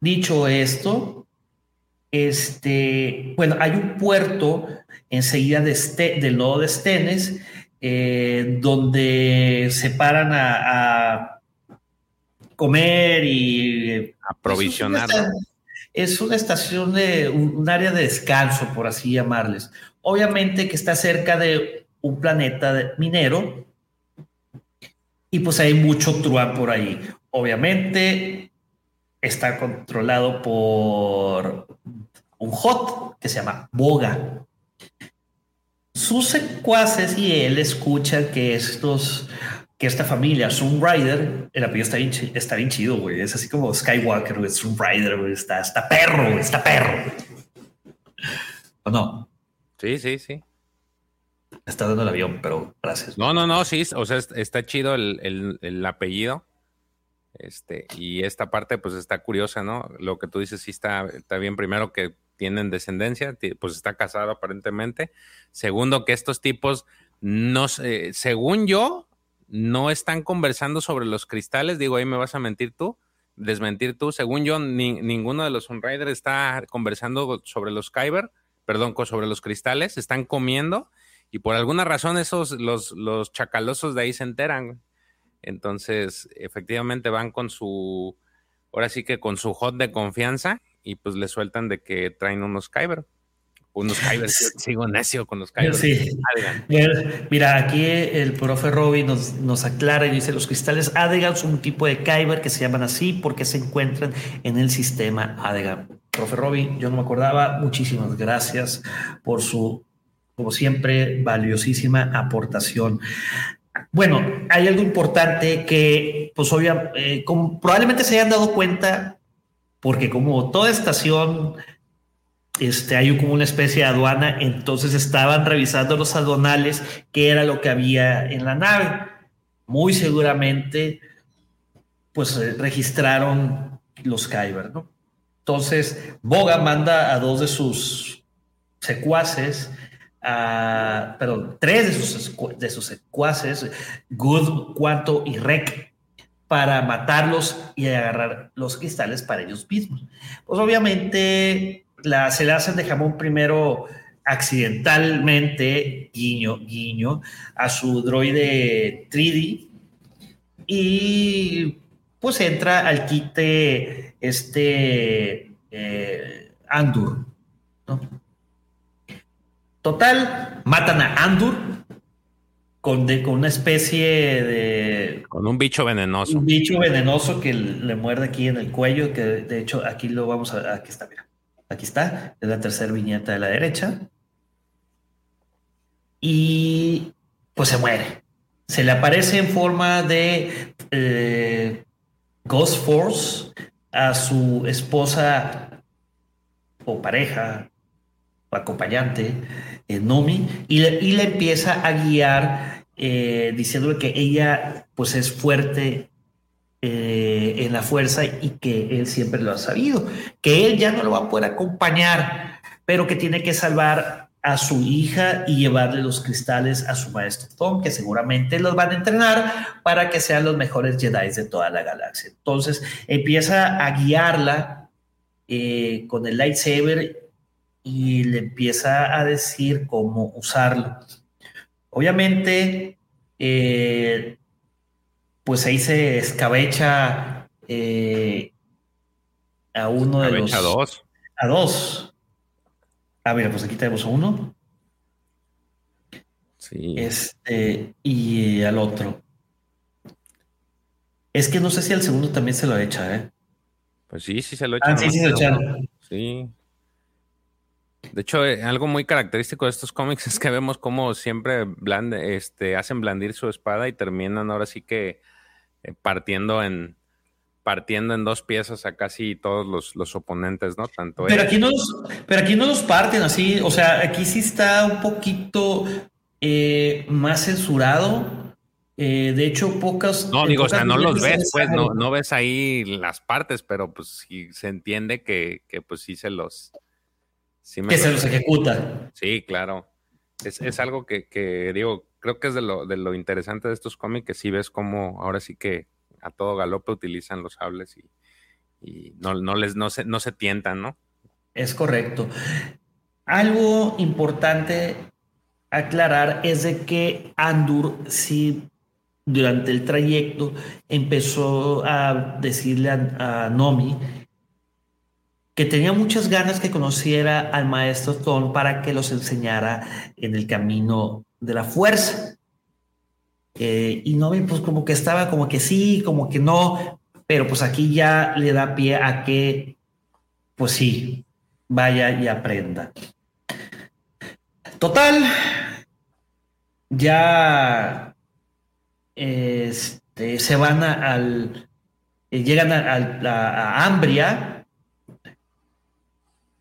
dicho esto, este, bueno, hay un puerto enseguida de este, del nodo de Estenes, eh, donde se paran a, comer y aprovisionar. Es una estación de un, área de descanso, por así llamarles. Obviamente que está cerca de un planeta minero y pues hay mucho truán por ahí. Obviamente está controlado por un hot que se llama Boga. Sus secuaces y él escuchan que estos, que esta familia, Rider, el apellido está bien, está bien chido, güey. Es así como Skywalker, güey. Rider, güey. Está, está perro, está perro. ¿O no? Sí, sí, sí. Está dando el avión, pero gracias. No, no, no, sí. O sea, está chido el, el apellido. Este, y esta parte, pues está curiosa, ¿no? Lo que tú dices sí está, está bien. Primero que tienen descendencia, pues está casado aparentemente. Segundo, que estos tipos, no según yo, no están conversando sobre los cristales. Digo, ahí me vas a mentir tú, desmentir tú. Según yo, ninguno de los Sunriders está conversando sobre los Kyber, perdón, sobre los cristales, están comiendo y por alguna razón esos, los, los chacalosos de ahí se enteran. Entonces, efectivamente van con su, ahora sí que con su hot de confianza y pues le sueltan de que traen unos Kyber. Unos Kyber, sigo necio con los Kyber. Sí. Mira, aquí el profe Robbie nos, nos aclara y dice, los cristales Adegan son un tipo de Kyber que se llaman así porque se encuentran en el sistema Adegan. Profe Robbie, yo no me acordaba, muchísimas gracias por su, como siempre, valiosísima aportación. Bueno, hay algo importante que, pues obviamente, eh, probablemente se hayan dado cuenta, porque como toda estación, este, hay como una especie de aduana, entonces estaban revisando los aduanales, qué era lo que había en la nave. Muy seguramente, pues eh, registraron los Kyber, ¿no? Entonces, Boga manda a dos de sus secuaces perdón, tres de sus, de sus secuaces, Good, Cuanto y Rec, para matarlos y agarrar los cristales para ellos mismos. Pues obviamente la, se le hacen de jamón primero accidentalmente, guiño, guiño, a su droide 3D y pues entra al quite este eh, Andur, ¿no? Total, matan a Andur con, con una especie de... Con un bicho venenoso. Un bicho venenoso que le muerde aquí en el cuello, que de hecho aquí lo vamos a... Aquí está, mira. Aquí está, es la tercera viñeta de la derecha. Y pues se muere. Se le aparece en forma de eh, Ghost Force a su esposa o pareja o acompañante eh, Nomi, y le, empieza a guiar eh, diciéndole que ella pues es fuerte eh, en la fuerza y que él siempre lo ha sabido, que él ya no lo va a poder acompañar, pero que tiene que salvar a su hija y llevarle los cristales a su maestro Tom, que seguramente los van a entrenar para que sean los mejores Jedi de toda la galaxia. Entonces empieza a guiarla con el lightsaber y le empieza a decir cómo usarlo. Obviamente, eh, pues ahí se escabecha eh, a uno de los... A dos. A dos. Ah, mira, pues aquí tenemos a uno. Sí. Este, y al otro. Es que no sé si al segundo también se lo echa, ¿eh? Pues sí, sí se lo echa. Ah, sí, sí se lo echaron. Sí. De hecho, eh, algo muy característico de estos cómics es que vemos cómo siempre blande, este, hacen blandir su espada y terminan ahora sí que eh, partiendo en partiendo en dos piezas a casi todos los, los oponentes, ¿no? Tanto pero aquí no los, pero aquí no los parten así, o sea, aquí sí está un poquito eh, más censurado. de hecho, pocas. No, digo, o sea, no los ves, pues, no, no ves ahí las partes, pero pues sí se entiende que, que pues sí se los, que se los ejecuta. Sí, claro. Es, es algo que, que, digo, creo que es de lo, de lo interesante de estos cómics, que sí ves cómo ahora sí que a todo galope utilizan los sables y, no, les, no, se, no se tientan, ¿no? Es correcto. Algo importante aclarar es de que Andur sí durante el trayecto empezó a decirle a, a Nomi que tenía muchas ganas que conociera al maestro Tom para que los enseñara en el camino de la fuerza. Eh, y no, pues como que estaba como que sí, como que no, pero pues aquí ya le da pie a que, pues sí, vaya y aprenda. Total, ya este, se van al, eh, llegan a Ambria,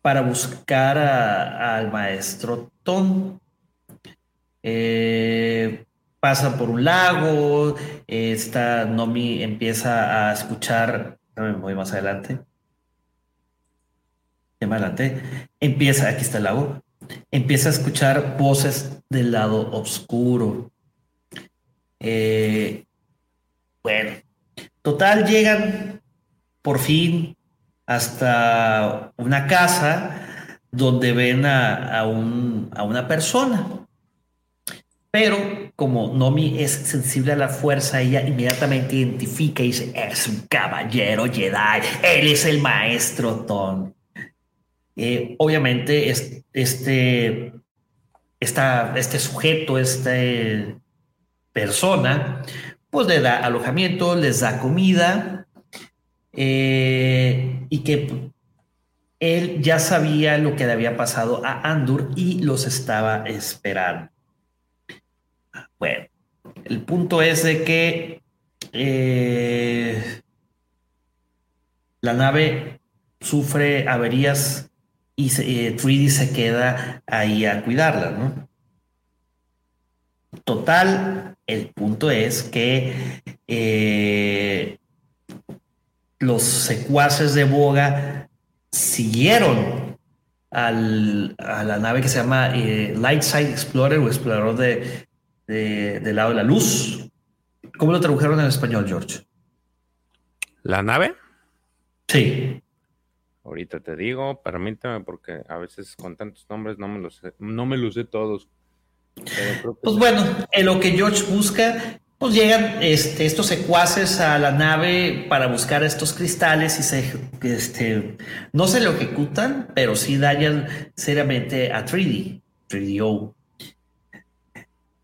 para buscar al maestro Tom. Eh, pasa por un lago, esta Nomi empieza a escuchar, me voy más adelante, más adelante, empieza, aquí está el lago, empieza a escuchar voces del lado oscuro. Eh, bueno, total llegan por fin hasta una casa donde ven a, una persona. Pero como Nomi es sensible a la fuerza, ella inmediatamente identifica y dice, es un caballero Jedi, él es el maestro Ton. Eh, obviamente este, este sujeto, esta persona, pues le da alojamiento, les da comida, eh, y que él ya sabía lo que le había pasado a Andur y los estaba esperando. Bueno, el punto es de que eh, la nave sufre averías y eh, se queda ahí a cuidarla, ¿no? Total, el punto es que los secuaces de Boga siguieron al, a la nave que se llama eh, Lightside Explorer o Explorador de, del lado de la luz. ¿Cómo lo tradujeron en español, George? ¿La nave? Sí. Ahorita te digo, permíteme, porque a veces con tantos nombres no me los sé, no me los sé todos. Pues bueno, en lo que George busca pues llegan este, estos secuaces a la nave para buscar estos cristales y se, este, no se lo ejecutan, pero sí dañan seriamente a 3D, 3DO.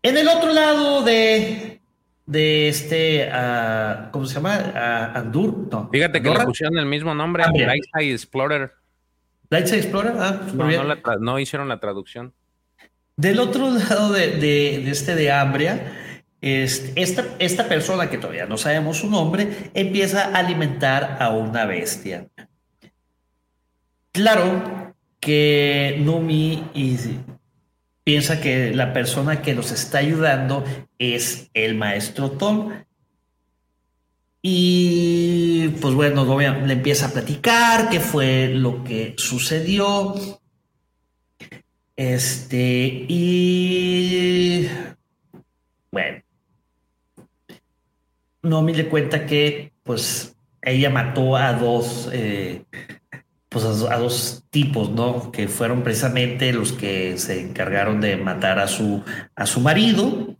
En el otro lado de, de este, uh, ¿cómo se llama? Uh, Andur. No, Fíjate que le pusieron el mismo nombre, Lightside Explorer. Lightside Explorer, ah, no, no, hicieron la traducción. Del otro lado de, de, de este de Ambria, esta, esta persona, que todavía no sabemos su nombre, empieza a alimentar a una bestia. Claro que Numi piensa que la persona que nos está ayudando es el maestro Tom. Y pues bueno, le empieza a platicar qué fue lo que sucedió. Este, y bueno, Nomi le cuenta que pues ella mató a dos eh, pues a, dos tipos, ¿no? Que fueron precisamente los que se encargaron de matar a su, a su marido.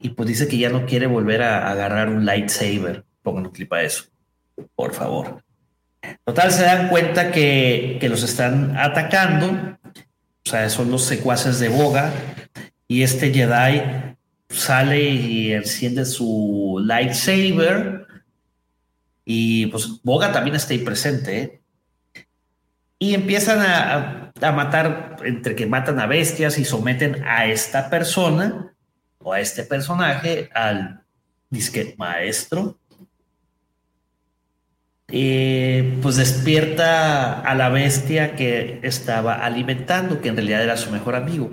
Y pues dice que ya no quiere volver a, agarrar un lightsaber. Pongan un clip a eso, por favor. Total, se dan cuenta que, que los están atacando. O sea, son los secuaces de Boga. Y este Jedi sale y enciende su lightsaber. Y pues Boga también está ahí presente. ¿eh? Y empiezan a, matar, entre que matan a bestias y someten a esta persona o a este personaje al disque maestro. pues despierta a la bestia que estaba alimentando, que en realidad era su mejor amigo.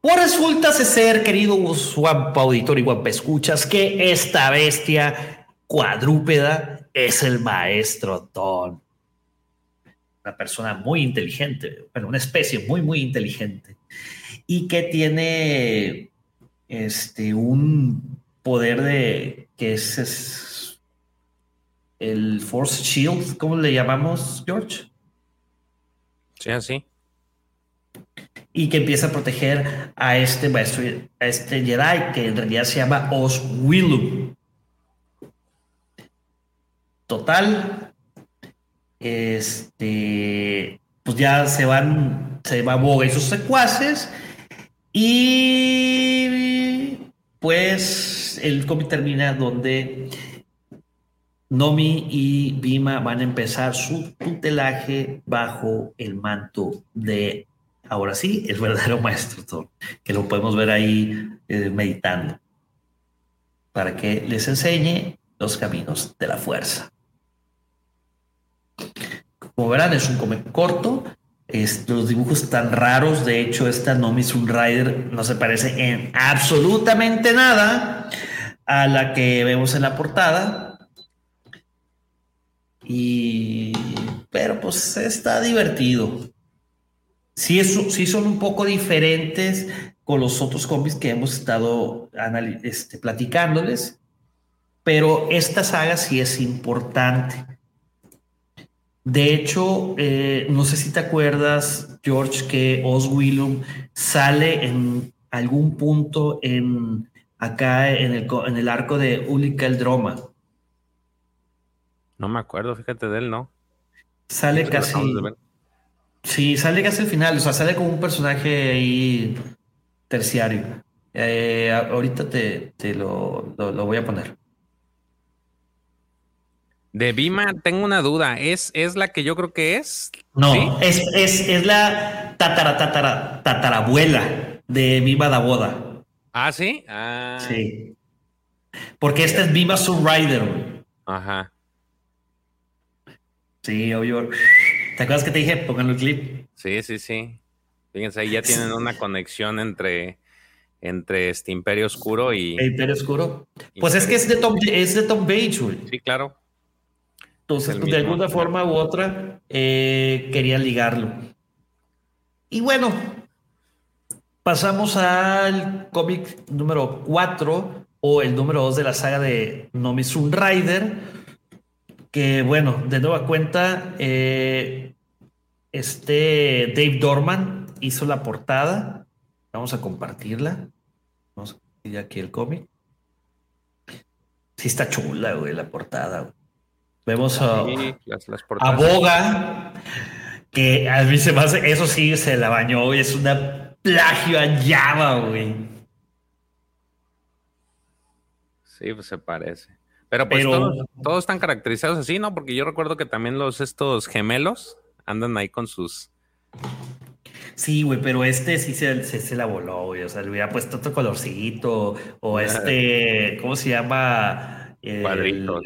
Pues resulta ser, querido Guampa auditor y Guampa escuchas, que esta bestia cuadrúpeda es el maestro Don una persona muy inteligente, bueno, una especie muy, muy inteligente y que tiene este, un poder de que es, el Force Shield, ¿cómo le llamamos, George? Sí, así. Y que empieza a proteger a este maestro, a este Jedi, que en realidad se llama Oswillu. Total, este, pues ya se van, se va Boga y sus secuaces. Y pues el cómic termina donde Nomi y Bima van a empezar su tutelaje bajo el manto de, ahora sí, el verdadero maestro que lo podemos ver ahí eh, meditando, para que les enseñe los caminos de la fuerza. Como verán, es un cómic corto. los dibujos tan raros. De hecho, esta Nomi Rider no se parece en absolutamente nada a la que vemos en la portada. Y. Pero pues está divertido. Sí, sí son un poco diferentes con los otros cómics que hemos estado este, platicándoles. Pero esta saga sí es importante de hecho, eh, no sé si te acuerdas, George, que Oswillum sale en algún punto en acá en el, en el arco de Ulika el Droma. No me acuerdo, fíjate de él, ¿no? Sale casi. Sí, sale casi al final, o sea, sale como un personaje ahí terciario. Eh, ahorita te, lo voy a poner. De Bima, tengo una duda. ¿Es, ¿Es la que yo creo que es? No, es, es, la tatara, tatara, tatarabuela de Viva da Boda. Ah, sí. Ah. Sí. Porque esta es Viva Rider. Ajá. Sí, obvio. ¿Te acuerdas que te dije? Pónganlo el clip. Sí, sí, sí. Fíjense, ahí ya tienen una conexión entre, entre este Imperio Oscuro y. Imperio Oscuro. Pues es que es de Tom, es de Tom Bates, güey. Sí, claro. Entonces, pues, de alguna forma u otra, eh, quería ligarlo. Y bueno, pasamos al cómic número 4 o el número 2 de la saga de Sun Rider. Que bueno, de nueva cuenta, eh, este Dave Dorman hizo la portada. Vamos a compartirla. Vamos a compartir aquí el cómic. Sí está chula, güey, la portada. Güey. Vemos a, Boga, que a mí se me hace, eso sí se la bañó, es una plagio a Java, güey. Sí, pues se parece. Pero pues Todos, están caracterizados así, ¿no? Porque yo recuerdo que también los estos gemelos andan ahí con sus. Sí, güey, pero este sí se, se, la voló, güey. O sea, le hubiera puesto otro colorcito. O este, ¿cómo se llama? Cuadritos.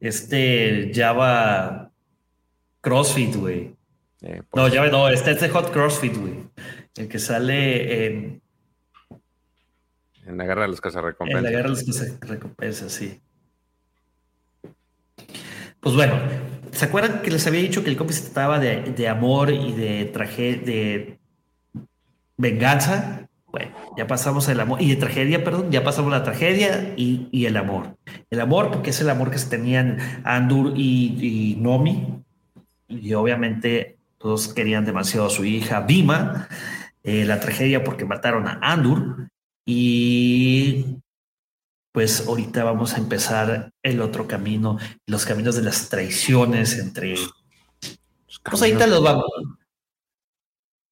Este Java CrossFit, güey. Eh, no, Java no, este es de Hot CrossFit, güey. El que sale en. En la guerra de los cazarrecompensas. En la guerra de los cazarrecompensas, sí. Pues bueno, ¿se acuerdan que les había dicho que el cómic se trataba de, amor y de tragedia, de venganza? Bueno, ya pasamos el amor, y de tragedia, perdón, ya pasamos la tragedia y, el amor. El amor, porque es el amor que se tenían Andur y, Nomi. y obviamente todos querían demasiado a su hija Bima, eh, la tragedia porque mataron a Andur y pues ahorita vamos a empezar el otro camino, los caminos de las traiciones entre... Pues ahorita los vamos.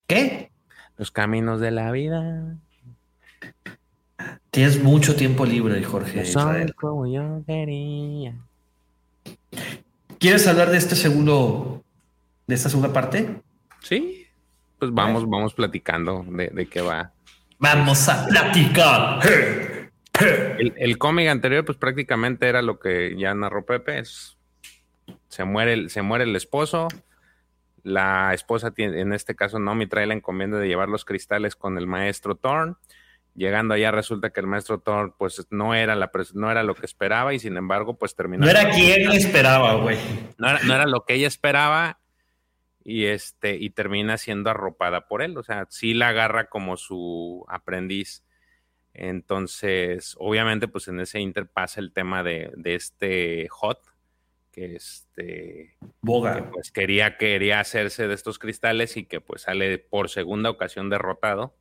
¿Qué? Los caminos de la vida. Tienes mucho tiempo libre, Jorge. como yo quería. ¿Quieres hablar de este segundo, de esta segunda parte? Sí, pues vamos, vamos platicando de, qué va. Vamos a platicar. El, cómic anterior, pues prácticamente era lo que ya narró Pepe. se, muere se muere el esposo. La esposa, tiene, en este caso, Nomi trae la encomienda de llevar los cristales con el maestro Thorn. Llegando allá resulta que el maestro Thor pues no era, la, no era lo que esperaba y sin embargo pues terminó. No era quien esperaba, güey. No era, lo que ella esperaba y este y termina siendo arropada por él, o sea, sí la agarra como su aprendiz. Entonces, obviamente pues en ese inter pasa el tema de, este Hot que este Boga. pues quería quería hacerse de estos cristales y que pues sale por segunda ocasión derrotado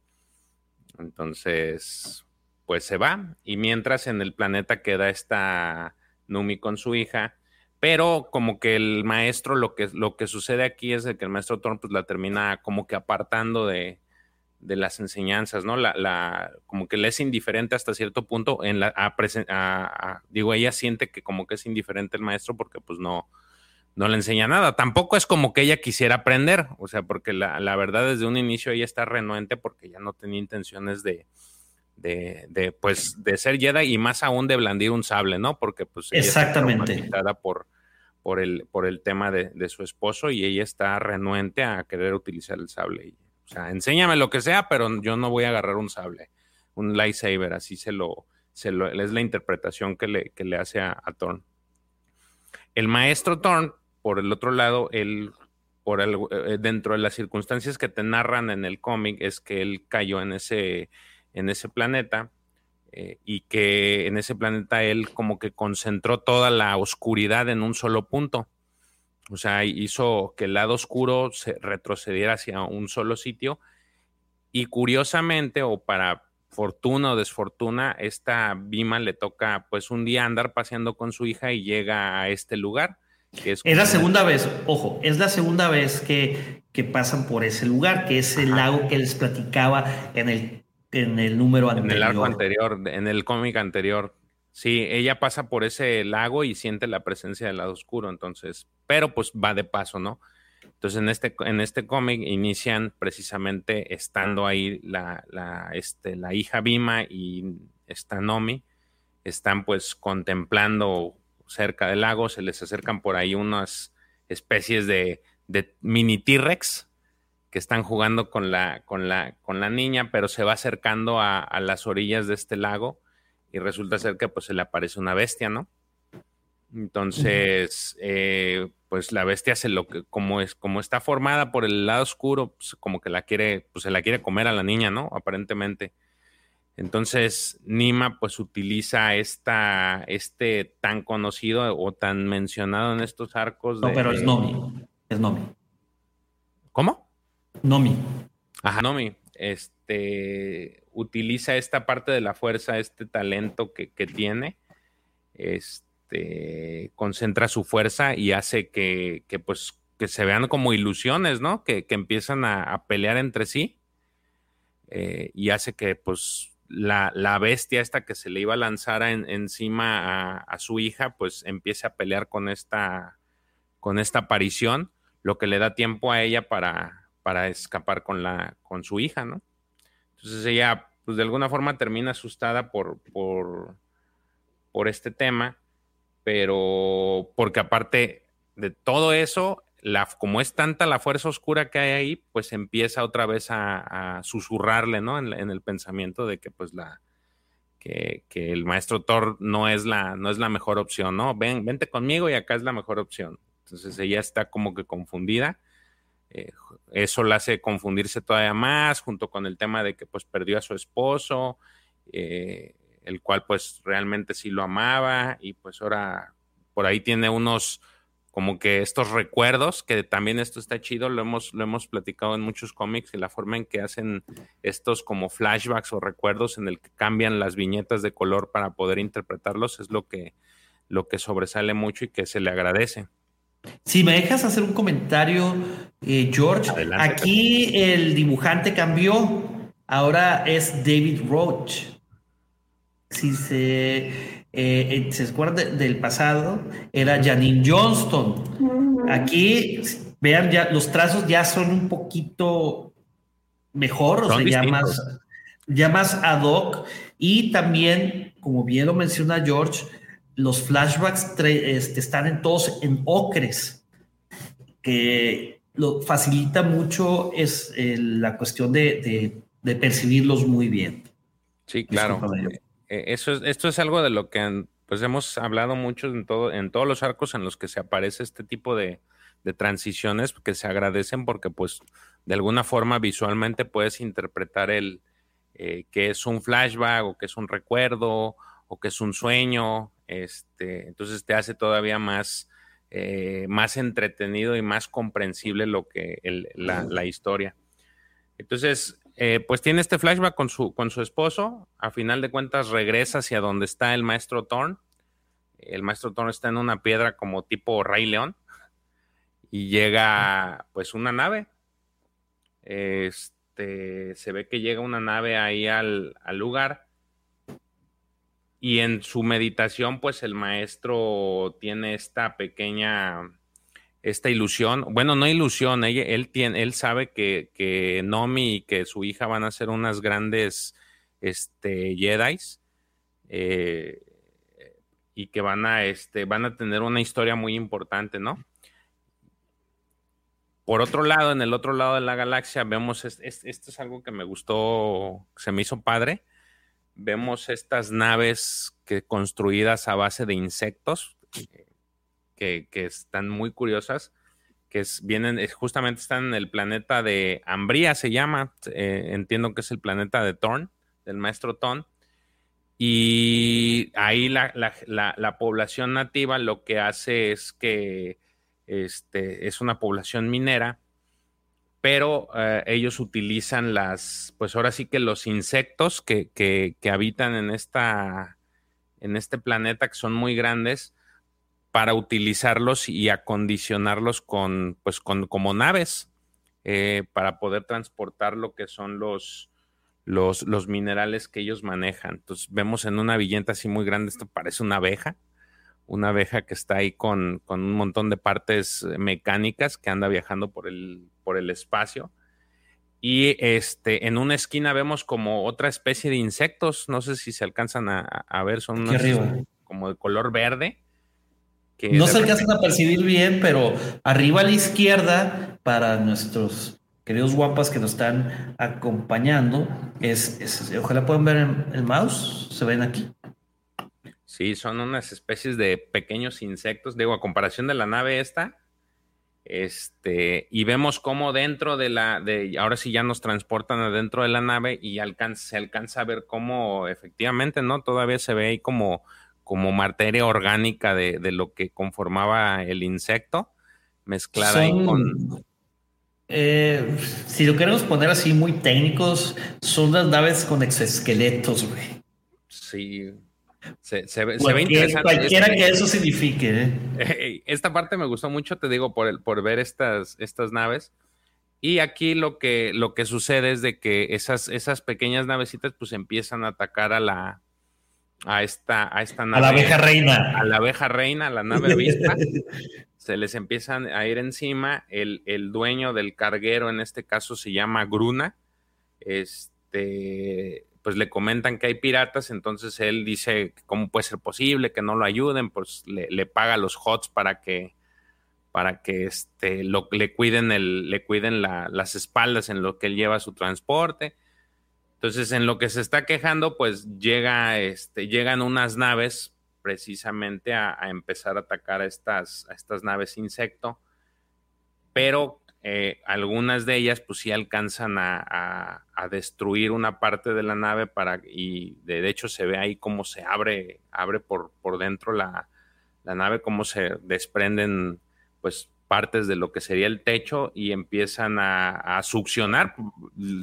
entonces, pues se va. Y mientras en el planeta queda esta Numi con su hija. Pero como que el maestro, lo que, lo que sucede aquí es de que el maestro Thorn pues la termina como que apartando de, las enseñanzas, ¿no? La, la, como que le es indiferente hasta cierto punto. En la, digo, ella siente que como que es indiferente el maestro porque pues no, no le enseña nada. Tampoco es como que ella quisiera aprender, o sea, porque la, la verdad desde un inicio ella está renuente porque ya no tenía intenciones de, de, de, pues, de ser Jedi y más aún de blandir un sable, ¿no? Porque pues ella Exactamente. está por, por, el, por el tema de, de, su esposo y ella está renuente a querer utilizar el sable. O sea, enséñame lo que sea, pero yo no voy a agarrar un sable, un lightsaber, así se lo, se lo es la interpretación que le, que le hace a, Thorn. El maestro Thorn por el otro lado, él, por eh, dentro de las circunstancias que te narran en el cómic, es que él cayó en ese, en ese planeta eh, y que en ese planeta él como que concentró toda la oscuridad en un solo punto. O sea, hizo que el lado oscuro se retrocediera hacia un solo sitio. Y curiosamente, o para fortuna o desfortuna, esta Bima le toca pues un día andar paseando con su hija y llega a este lugar es, la segunda vez, ojo, es la segunda vez que, que, pasan por ese lugar, que es el lago que les platicaba en el, en el número anterior. En el arco anterior, en el cómic anterior. Sí, ella pasa por ese lago y siente la presencia del lado oscuro, entonces, pero pues va de paso, ¿no? Entonces en este, en este cómic inician precisamente estando ahí la, la, este, la hija Bima y esta Nomi, están pues contemplando cerca del lago, se les acercan por ahí unas especies de, mini T-Rex que están jugando con la, con, la, con la niña, pero se va acercando a, las orillas de este lago y resulta ser que pues se le aparece una bestia, ¿no? Entonces, eh, pues la bestia se lo que, como es, como está formada por el lado oscuro, pues como que la quiere, pues se la quiere comer a la niña, ¿no? Aparentemente. Entonces, Nima pues utiliza esta, este tan conocido o tan mencionado en estos arcos. No, pero es Nomi. Es Nomi. ¿Cómo? Nomi. Ajá, Nomi. Este utiliza esta parte de la fuerza, este talento que, tiene. Este concentra su fuerza y hace que, pues que se vean como ilusiones, ¿no? Que, empiezan a, pelear entre sí. Eh, y hace que pues la, bestia esta que se le iba a lanzar encima a, su hija, pues empieza a pelear con esta, con esta aparición, lo que le da tiempo a ella para, para escapar con, la, con su hija, ¿no? Entonces ella, pues de alguna forma termina asustada por, por, por este tema, pero porque aparte de todo eso, como es tanta la fuerza oscura que hay ahí, pues empieza otra vez a, susurrarle, ¿no? En, el pensamiento de que pues la, que, el maestro Thor no es la, no es la mejor opción, ¿no? Ven, vente conmigo y acá es la mejor opción. Entonces ella está como que confundida. Eh, eso la hace confundirse todavía más, junto con el tema de que pues perdió a su esposo, eh, el cual pues realmente sí lo amaba y pues ahora por ahí tiene unos como que estos recuerdos, que también esto está chido, lo hemos, lo hemos platicado en muchos cómics y la forma en que hacen estos como flashbacks o recuerdos en el que cambian las viñetas de color para poder interpretarlos es lo que, lo que sobresale mucho y que se le agradece. Si me dejas hacer un comentario, eh, George, aquí el dibujante cambió, ahora es David Roach. Si se eh, se acuerda del pasado, era Janine Johnston. Aquí, vean, ya los trazos ya son un poquito mejor, o sea, ya más, ya más ad hoc. Y también, como bien lo menciona George, los flashbacks este, están en todos en ocres, que lo facilita mucho es eh, la cuestión de, percibirlos muy bien. Sí, claro. Eh, eso es, esto es algo de lo que pues hemos hablado mucho en, todo, en todos los arcos en los que se aparece este tipo de, transiciones que se agradecen porque pues de alguna forma visualmente puedes interpretar el eh, que es un flashback o que es un recuerdo o que es un sueño, este, entonces te hace todavía más, eh, más entretenido y más comprensible lo que la, la historia. Entonces, eh, pues tiene este flashback con su, con su esposo. A final de cuentas regresa hacia donde está el maestro Thorn. El maestro Thorn está en una piedra como tipo Rey León. Y llega pues una nave. Este, se ve que llega una nave ahí al, al lugar. Y en su meditación pues el maestro tiene esta pequeña esta ilusión, bueno, no ilusión, él, tiene, él sabe que, que, Nomi y que su hija van a ser unas grandes este, Jedis eh, y que van a, este, van a tener una historia muy importante, ¿no? Por otro lado, en el otro lado de la galaxia, vemos, esto es algo que me gustó, se me hizo padre, vemos estas naves que construidas a base de insectos, que, están muy curiosas, que vienen, justamente están en el planeta de Ambría, se llama, eh, entiendo que es el planeta de Thorn, del maestro Thorn. Y ahí la, población nativa lo que hace es que este, es una población minera, pero eh, ellos utilizan las, pues ahora sí que los insectos que, que, habitan en, esta, en este planeta, que son muy grandes, para utilizarlos y acondicionarlos con, pues, con, como naves eh, para poder transportar lo que son los, los, los, minerales que ellos manejan. Entonces vemos en una villenta así muy grande, esto parece una abeja, una abeja que está ahí con, con un montón de partes mecánicas que anda viajando por el, por el espacio. Y este, en una esquina vemos como otra especie de insectos, no sé si se alcanzan a, a ver, son unos como de color verde no se alcanzan a percibir bien, pero arriba a la izquierda, para nuestros queridos guapas que nos están acompañando, es, ojalá puedan ver el, mouse, se ven aquí. Sí, son unas especies de pequeños insectos, digo, a comparación de la nave esta, este, y vemos cómo dentro de la, de, ahora sí ya nos transportan adentro de la nave y se alcanza a ver cómo efectivamente, ¿no? Todavía se ve ahí como como materia orgánica de, lo que conformaba el insecto, mezclada ahí con... Eh, si lo queremos poner así muy técnicos, son las naves con exoesqueletos, güey. Sí. Se, ve interesante. Cualquiera que eso signifique. ¿eh? Esta parte me gustó mucho, te digo, por, el, por ver estas, estas naves. Y aquí lo que, lo que sucede es de que esas, esas pequeñas navecitas pues empiezan a atacar a la, a esta, a esta nave. A la abeja reina. A la abeja reina, a la nave avispa. se les empiezan a ir encima. El, dueño del carguero, en este caso, se llama Gruna. Este, pues le comentan que hay piratas, entonces él dice cómo puede ser posible que no lo ayuden, pues le, paga los HOTS para que para que este, lo, le cuiden, el, le cuiden las espaldas en lo que él lleva su transporte entonces, en lo que se está quejando, pues llega, este, llegan unas naves precisamente a, empezar a atacar a estas, naves insecto, pero eh, algunas de ellas pues sí alcanzan a, destruir una parte de la nave para, y de, hecho se ve ahí cómo se abre, abre por, por dentro la, la nave, cómo se desprenden pues partes de lo que sería el techo y empiezan a, succionar.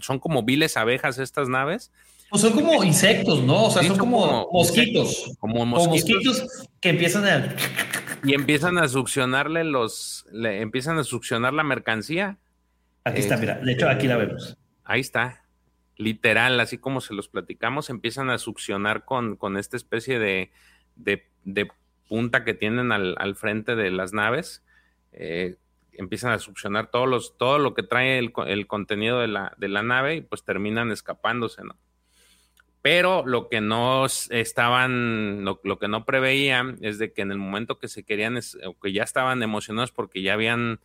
Son como viles abejas estas naves. Pues son como insectos, ¿no? O sea, son, como, mosquitos. como mosquitos. que empiezan a... Y empiezan a succionarle los... Le empiezan a succionar la mercancía. Aquí está, mira. De hecho, aquí la vemos. Ahí está. Literal, así como se los platicamos, empiezan a succionar con, con esta especie de, de, punta que tienen al, al frente de las naves eh, empiezan a succionar todos los, todo lo que trae el, contenido de la, de la, nave y pues terminan escapándose, ¿no? Pero lo que no estaban, lo, que no preveían es de que en el momento que se querían, o que ya estaban emocionados porque ya habían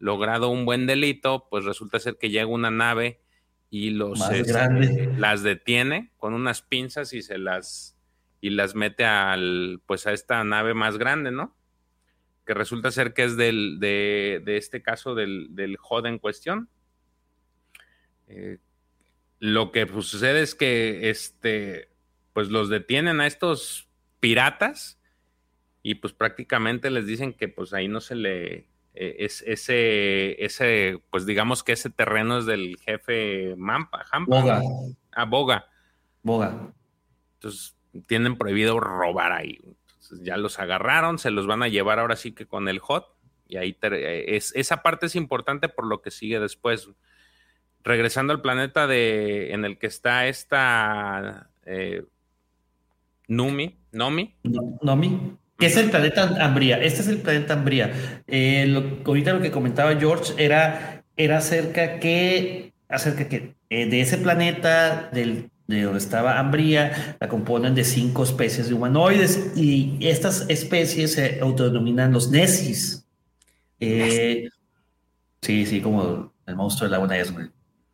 logrado un buen delito, pues resulta ser que llega una nave y los este, las detiene con unas pinzas y se las y las mete al pues a esta nave más grande, ¿no? Que resulta ser que es del, de, este caso del, del HOD en cuestión. Eh, lo que pues, sucede es que este, pues los detienen a estos piratas y pues prácticamente les dicen que pues ahí no se le eh, es ese ese pues digamos que ese terreno es del jefe Mampa, Boga. Ah, Boga. Boga. Entonces tienen prohibido robar ahí ya los agarraron, se los van a llevar ahora sí que con el hot. Y ahí es, esa parte es importante por lo que sigue después. Regresando al planeta de, en el que está esta eh, Numi, Nomi. Nomi. Que es el planeta Ambría. Este es el planeta Ambría. Eh, lo, ahorita lo que comentaba George era, era acerca que acerca que eh, de ese planeta, del de donde estaba Ambría, la componen de cinco especies de humanoides y estas especies se autodenominan los Nesis. Eh, sí, sí, como el monstruo de la buena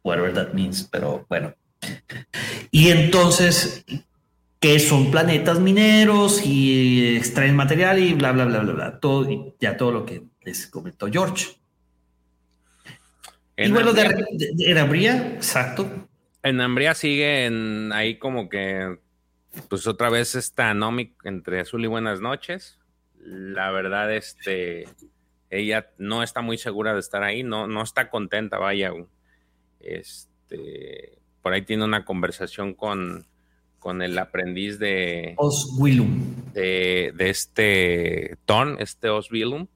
whatever that means, pero bueno. Y entonces, que son planetas mineros y extraen material y bla, bla, bla, bla, bla. Todo, ya todo lo que les comentó George. y bueno, de, de, Ambría, exacto, en Ambria sigue en, ahí como que, pues otra vez está Nomi entre azul y buenas noches. La verdad, este, ella no está muy segura de estar ahí, no, no está contenta, vaya. Este, por ahí tiene una conversación con, con el aprendiz de Oswillum. De, de este Ton, este Oswillum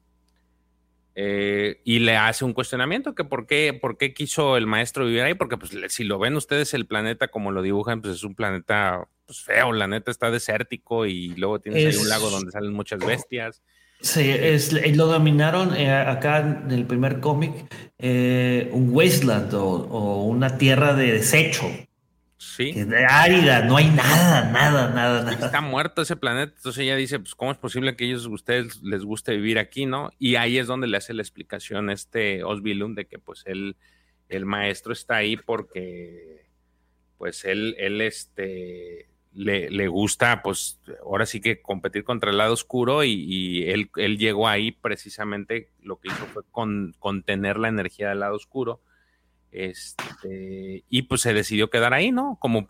eh, y le hace un cuestionamiento que por qué, por qué quiso el maestro vivir ahí, porque pues si lo ven ustedes el planeta como lo dibujan, pues es un planeta pues, feo, la neta está desértico y luego tienes ahí un lago donde salen muchas bestias. Sí, es, lo dominaron eh, acá en el primer cómic, eh, un wasteland o, una tierra de desecho. Sí. árida, no hay nada, nada, nada, nada. Está muerto ese planeta. Entonces ella dice, pues, ¿cómo es posible que ellos, ustedes les guste vivir aquí, no? Y ahí es donde le hace la explicación este Osbilum de que, pues, él, el maestro está ahí porque, pues, él, él, este, le, le gusta, pues, ahora sí que competir contra el lado oscuro y, él, él, llegó ahí precisamente, lo que hizo fue contener la energía del lado oscuro este, y pues se decidió quedar ahí, ¿no? Como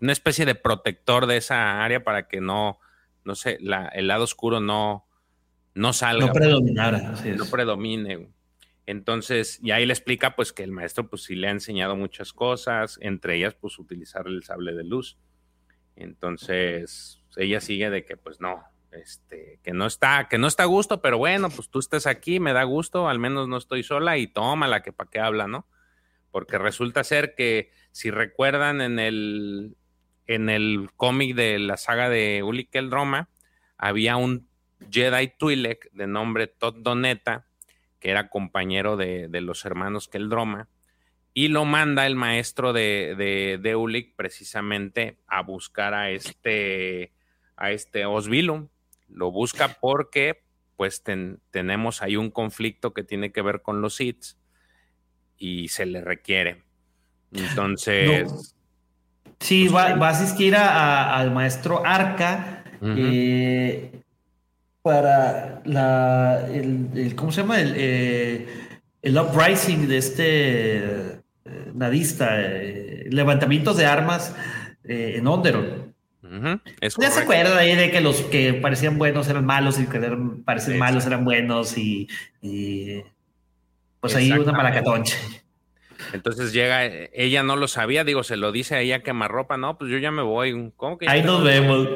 una especie de protector de esa área para que no, no sé, la, el lado oscuro no, no salga. No predominara. no predomine. Entonces, y ahí le explica pues que el maestro pues sí le ha enseñado muchas cosas, entre ellas pues utilizar el sable de luz. Entonces, ella sigue de que pues no, este, que no está, que no está a gusto, pero bueno, pues tú estás aquí, me da gusto, al menos no estoy sola y tómala que para qué habla, ¿no? Porque resulta ser que si recuerdan en el, en el cómic de la saga de Uli Keldroma, había un Jedi Twi'lek de nombre Todd Doneta, que era compañero de, los hermanos Keldroma, y lo manda el maestro de, de, de precisamente a buscar a este, a este Osvilum. Lo busca porque pues tenemos ahí un conflicto que tiene que ver con los Sith y se le requiere. Entonces. Sí, pues, va, a asistir al maestro Arca eh, para la. El, ¿Cómo se llama? El, eh, el uprising de este eh, nadista, levantamientos de armas en Onderon. ya se acuerda ahí de que los que parecían buenos eran malos y que parecían malos eran buenos y, pues ahí una malacatonche. Entonces llega, ella no lo sabía, digo, se lo dice a ella quemarropa, no, pues yo ya me voy. ¿Cómo que? Ahí nos vemos.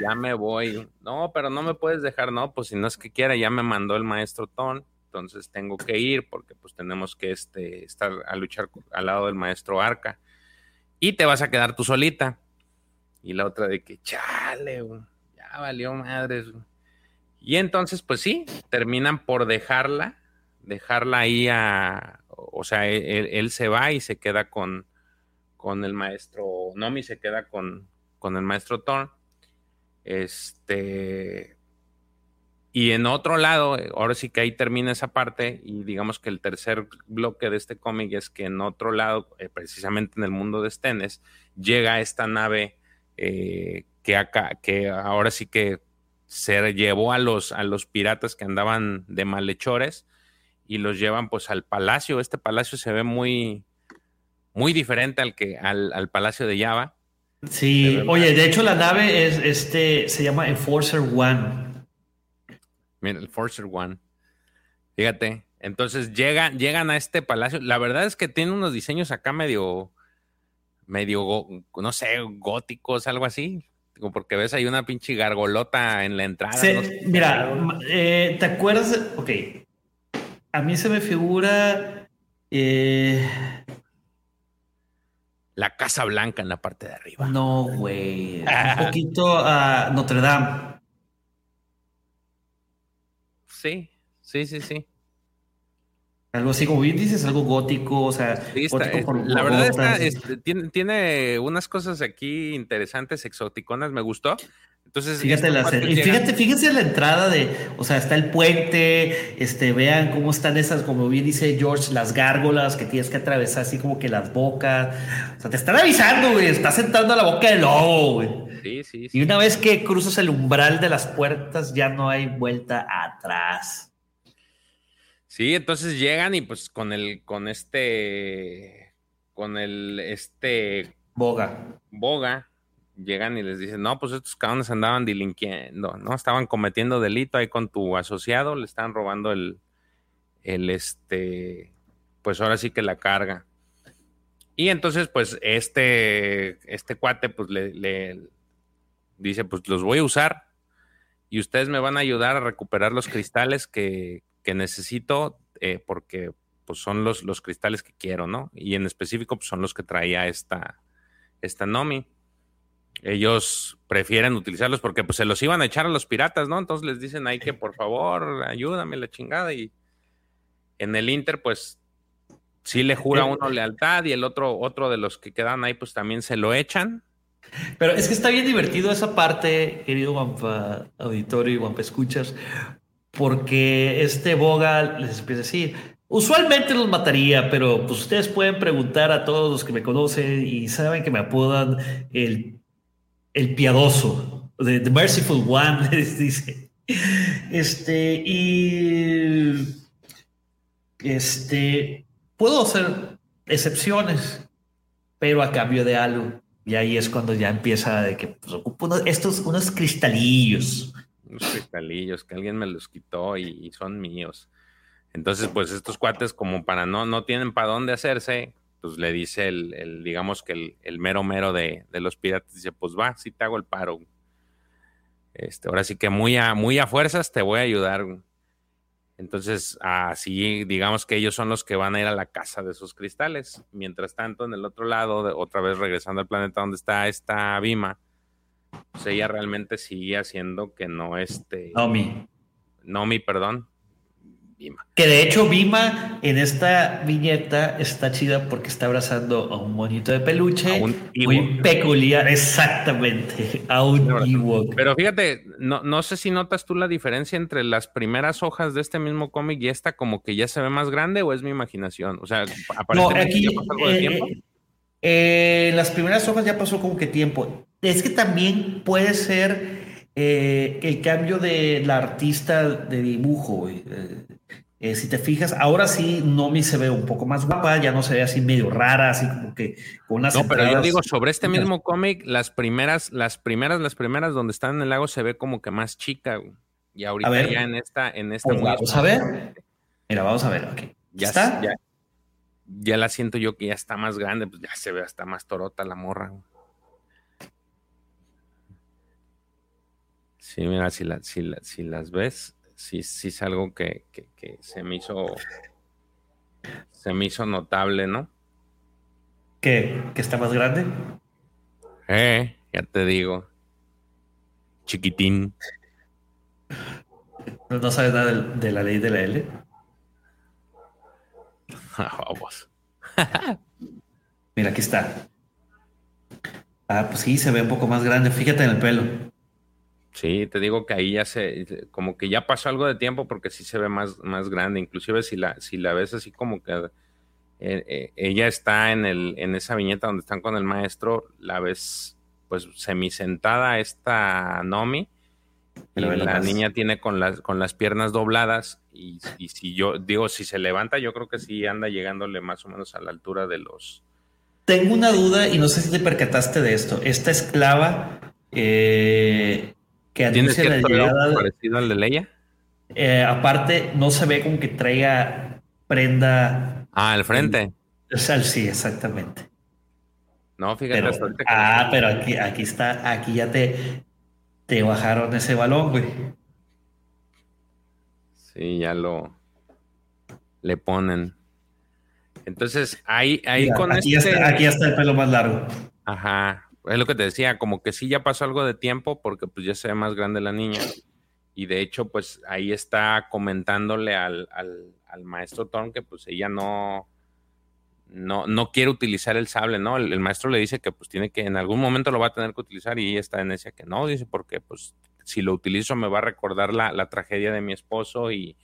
Ya me voy. No, pero no me puedes dejar, no, pues si no es que quiera, ya me mandó el maestro Ton, entonces tengo que ir porque pues tenemos que este, estar a luchar al lado del maestro Arca. Y te vas a quedar tú solita. Y la otra de que, chale, ya valió madres. Y entonces, pues sí, terminan por dejarla, dejarla ahí a, o sea, él, se va y se queda con, con el maestro, Nomi se queda con, con el maestro Thorn. Este, y en otro lado, ahora sí que ahí termina esa parte y digamos que el tercer bloque de este cómic es que en otro lado, eh, precisamente en el mundo de Stenes, llega esta nave eh, que acá, que ahora sí que se llevó a los, a los piratas que andaban de malhechores y los llevan pues al palacio. Este palacio se ve muy, muy diferente al que, al, palacio de Java. Sí, oye, de hecho la nave es este, se llama Enforcer One. Mira, Enforcer One. Fíjate. Entonces llegan, llegan a este palacio. La verdad es que tiene unos diseños acá medio medio, no sé, góticos, algo así. Porque ves, hay una pinche gargolota en la entrada. mira, eh, ¿te acuerdas? Ok. A mí se me figura. Eh, la Casa Blanca en la parte de arriba. No, güey. Un poquito a Notre Dame. Sí, sí, sí, sí. Algo así, como bien dices, algo gótico, o sea, la verdad este, tiene, tiene, unas cosas aquí interesantes, exoticonas, me gustó. Entonces, fíjate, la, y fíjate, fíjense la entrada de, o sea, está el puente, este, vean cómo están esas, como bien dice George, las gárgolas que tienes que atravesar así como que las bocas. O sea, te están avisando, güey, estás entrando a la boca del lobo, güey. Sí, sí, sí. Y una vez que cruzas el umbral de las puertas, ya no hay vuelta atrás. Sí, entonces llegan y pues con el, con este, con el, este... Boga. Boga, llegan y les dicen, no, pues estos cabrones andaban delinquiendo, ¿no? Estaban cometiendo delito ahí con tu asociado, le estaban robando el, el, este, pues ahora sí que la carga. Y entonces, pues, este, este cuate, pues, le, le dice, pues, los voy a usar y ustedes me van a ayudar a recuperar los cristales que, que necesito eh, porque pues son los, los cristales que quiero, ¿no? Y en específico pues, son los que traía esta, esta Nomi. Ellos prefieren utilizarlos porque pues se los iban a echar a los piratas, ¿no? Entonces les dicen ahí que por favor ayúdame la chingada y en el Inter pues sí le jura uno lealtad y el otro, otro de los que quedan ahí pues también se lo echan. Pero es que está bien divertido esa parte, querido Wampa Auditorio y Wampa Escuchas, porque este Boga les empieza a decir, usualmente los mataría, pero pues ustedes pueden preguntar a todos los que me conocen y saben que me apodan el, el piadoso, the, merciful one, les dice. Este, y este, puedo hacer excepciones, pero a cambio de algo. Y ahí es cuando ya empieza de que pues, ocupo estos, unos cristalillos cristalillos que alguien me los quitó y, son míos. Entonces, pues estos cuates, como para no, no tienen para dónde hacerse, pues le dice el, digamos que el, mero mero de, los piratas, dice, pues va, si te hago el paro. Este, ahora sí que muy a, muy a fuerzas te voy a ayudar. Entonces, así digamos que ellos son los que van a ir a la casa de esos cristales. Mientras tanto, en el otro lado, otra vez regresando al planeta donde está esta Bima, pues ella realmente sigue haciendo que no este. Nomi. Nomi, perdón. Bima. Que de hecho Bima en esta viñeta está chida porque está abrazando a un monito de peluche muy peculiar, exactamente, a un Ewok. Pero fíjate, no, no sé si notas tú la diferencia entre las primeras hojas de este mismo cómic y esta como que ya se ve más grande o es mi imaginación. O sea, aparentemente aquí, algo de tiempo. Eh, eh, las primeras hojas ya pasó como que tiempo. Es que también puede ser eh, el cambio de la artista de dibujo. Eh, Eh, si te fijas, ahora sí Nomi se ve un poco más guapa, ya no se ve así medio rara, así como que con unas No, pero yo digo, sobre este mismo cómic, las primeras, las primeras, las primeras donde están en el lago se ve como que más chica, Y ahorita ya en esta, en esta. Pues vamos a ver. Mira, vamos a ver, ok. ¿Ya está? Ya, ya, la siento yo que ya está más grande, pues ya se ve hasta más torota la morra. Sí, mira, si, la, si, si las ves, sí, sí es algo que, se me hizo se me hizo notable, ¿no? ¿Que, está más grande? Eh, ya te digo. Chiquitín. ¿No sabes nada de, la ley de la L? Vamos. Mira, aquí está. Ah, pues sí, se ve un poco más grande. Fíjate en el pelo. Sí, te digo que ahí ya se, como que ya pasó algo de tiempo porque sí se ve más, más grande. Inclusive si la, si la ves así como que eh, eh, ella está en, el, en esa viñeta donde están con el maestro, la ves pues semisentada esta Nomi. Y la, niña tiene con las, con las piernas dobladas y, y, si yo digo, si se levanta, yo creo que sí anda llegándole más o menos a la altura de los... Tengo una duda y no sé si te percataste de esto. Esta esclava eh, que ¿Tiene cierto la parecido al de Leia? Eh, aparte, no se ve como que traiga prenda. Ah, al frente. sí, exactamente. No, fíjate. Pero, ah, pero aquí, aquí está, aquí ya te, te bajaron ese balón, güey. Sí, ya lo le ponen. Entonces, ahí, ahí con aquí este... Está, aquí está el pelo más largo. Ajá es lo que te decía, como que sí ya pasó algo de tiempo porque pues ya se ve más grande la niña. Y de hecho, pues ahí está comentándole al, maestro Thorn que pues ella no, no, no quiere utilizar el sable, ¿no? El, maestro le dice que pues tiene que, en algún momento lo va a tener que utilizar y ella está en ese que no, dice, porque pues si lo utilizo me va a recordar la, la tragedia de mi esposo y,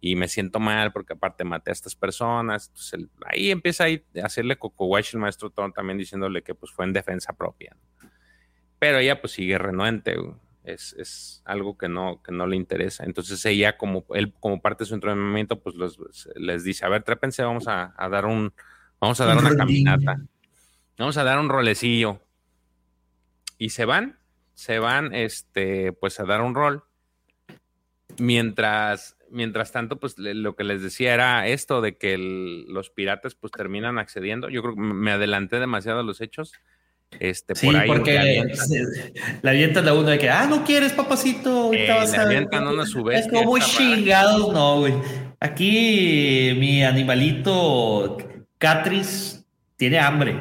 y me siento mal porque aparte maté a estas personas. Entonces, ahí empieza a hacerle coco wash el maestro Tom también diciéndole que pues fue en defensa propia. Pero ella pues sigue renuente, es, algo que no, que no le interesa. Entonces ella como, él como parte de su entrenamiento pues les dice, a ver, trépense, vamos a, dar un, vamos a dar una caminata. Vamos a dar un rolecillo. Y se van, se van este, pues a dar un rol. Mientras mientras tanto, pues lo que les decía era esto de que los piratas pues terminan accediendo. Yo creo que me adelanté demasiado a los hechos. Este, sí, por ahí porque la avientan a uno de que, ah, no quieres, papacito. Eh, le avientan una su Es como chingados, no, güey. Aquí mi animalito Catris tiene hambre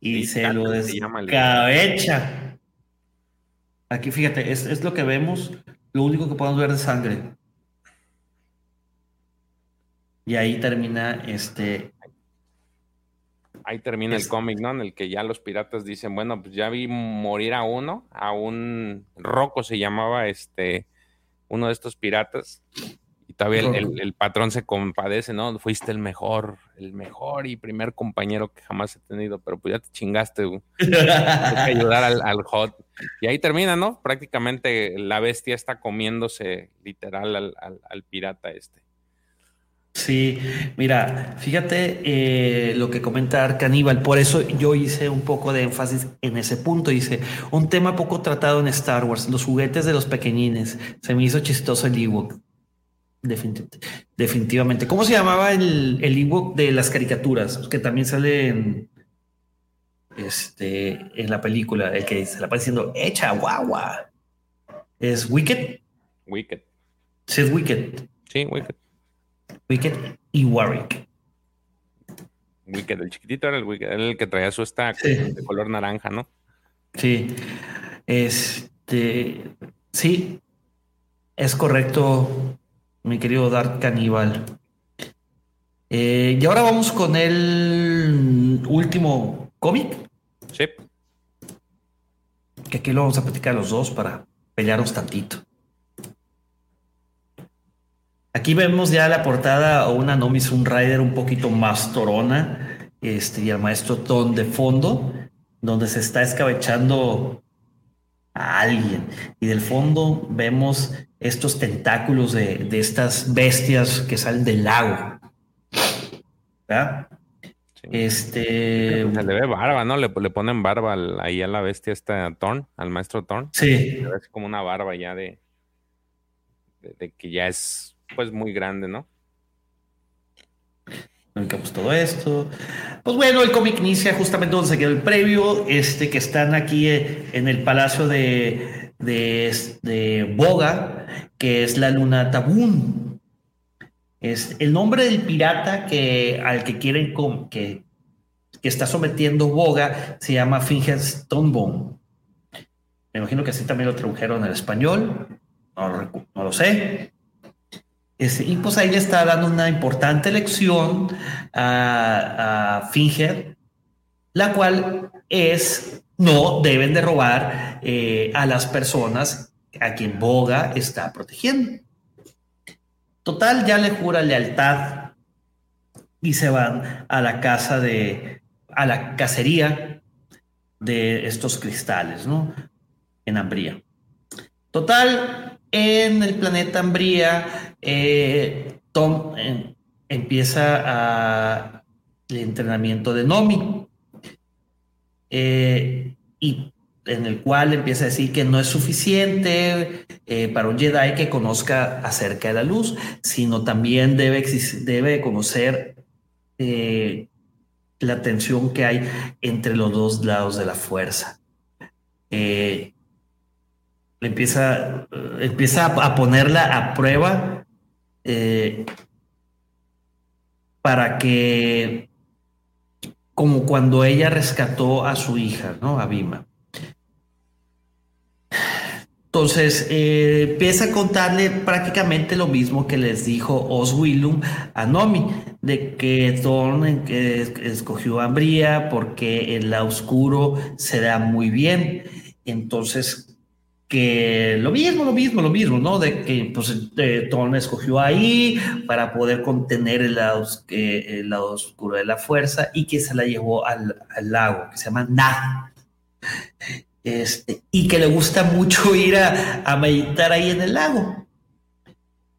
y se lo descabecha. Aquí fíjate, es, es lo que vemos. Lo único que podemos ver de sangre. Y ahí termina este. Ahí termina el cómic, ¿no? En el que ya los piratas dicen, bueno, pues ya vi morir a uno, a un Rocco se llamaba este, uno de estos piratas. Y todavía el, patrón se compadece, ¿no? Fuiste el mejor, el mejor y primer compañero que jamás he tenido, pero pues ya te chingaste, güey. que ayudar al, hot. Y ahí termina, ¿no? Prácticamente la bestia está comiéndose literal al pirata este. Sí, mira, fíjate eh, lo que comenta Arcaníbal, por eso yo hice un poco de énfasis en ese punto, dice, un tema poco tratado en Star Wars, los juguetes de los pequeñines, se me hizo chistoso el ebook, definitivamente. ¿Cómo se llamaba el, el ebook de las caricaturas? Que también sale en, este, en la película, el que se la va diciendo, echa guagua. ¿Es Wicked? Wicked. Sí, es Wicked. Sí, Wicked. Wicked y Warwick. Wicked, el chiquitito era el Wicked, el que traía su stack de color naranja, ¿no? Sí. Este. Sí. Es correcto, mi querido Dark Cannibal. Eh, y ahora vamos con el último cómic. Sí. Que aquí lo vamos a platicar los dos para pelearnos tantito. Aquí vemos ya la portada o una Nomis un Rider un poquito más torona, este, y el maestro Ton de fondo, donde se está escabechando a alguien. Y del fondo vemos estos tentáculos de, estas bestias que salen del lago. ¿Verdad? Este. Se le ve barba, ¿no? Le, ponen barba ahí a la bestia esta Thorn, al maestro Thorn. Sí. Es como una barba ya de, de, que ya es pues muy grande, ¿no? Ubicamos todo esto. Pues bueno, el cómic inicia justamente donde se quedó el previo, este que están aquí eh, en el palacio de, de, Boga, que es la luna Tabún. Es el nombre del pirata que, al que quieren que, está sometiendo Boga se llama Finger Stonebone. Me imagino que así también lo tradujeron al español. No, no lo sé. Este, y pues ahí le está dando una importante lección a, Finger, la cual es no deben de robar eh, a las personas a quien Boga está protegiendo. Total, ya le jura lealtad y se van a la casa de, a la cacería de estos cristales, ¿no? En Ambría. Total, en el planeta Ambría, eh, Tom eh, empieza a, el entrenamiento de Nomi. Eh, y en el cual empieza a decir que no es suficiente para un Jedi que conozca acerca de la luz, sino también debe, debe conocer la tensión que hay entre los dos lados de la fuerza empieza, empieza a ponerla a prueba eh, para que, como cuando ella rescató a su hija, ¿no? A Bima. Entonces eh, empieza a contarle prácticamente lo mismo que les dijo Oswillum a Nomi, de que Thorn escogió a Ambría porque en la oscuro se da muy bien. Entonces que lo mismo, lo mismo, lo mismo, ¿no? De que pues Thorne escogió ahí para poder contener el lado, el lado oscuro de la fuerza y que se la llevó al, lago, que se llama Na. Este, y que le gusta mucho ir a, meditar ahí en el lago.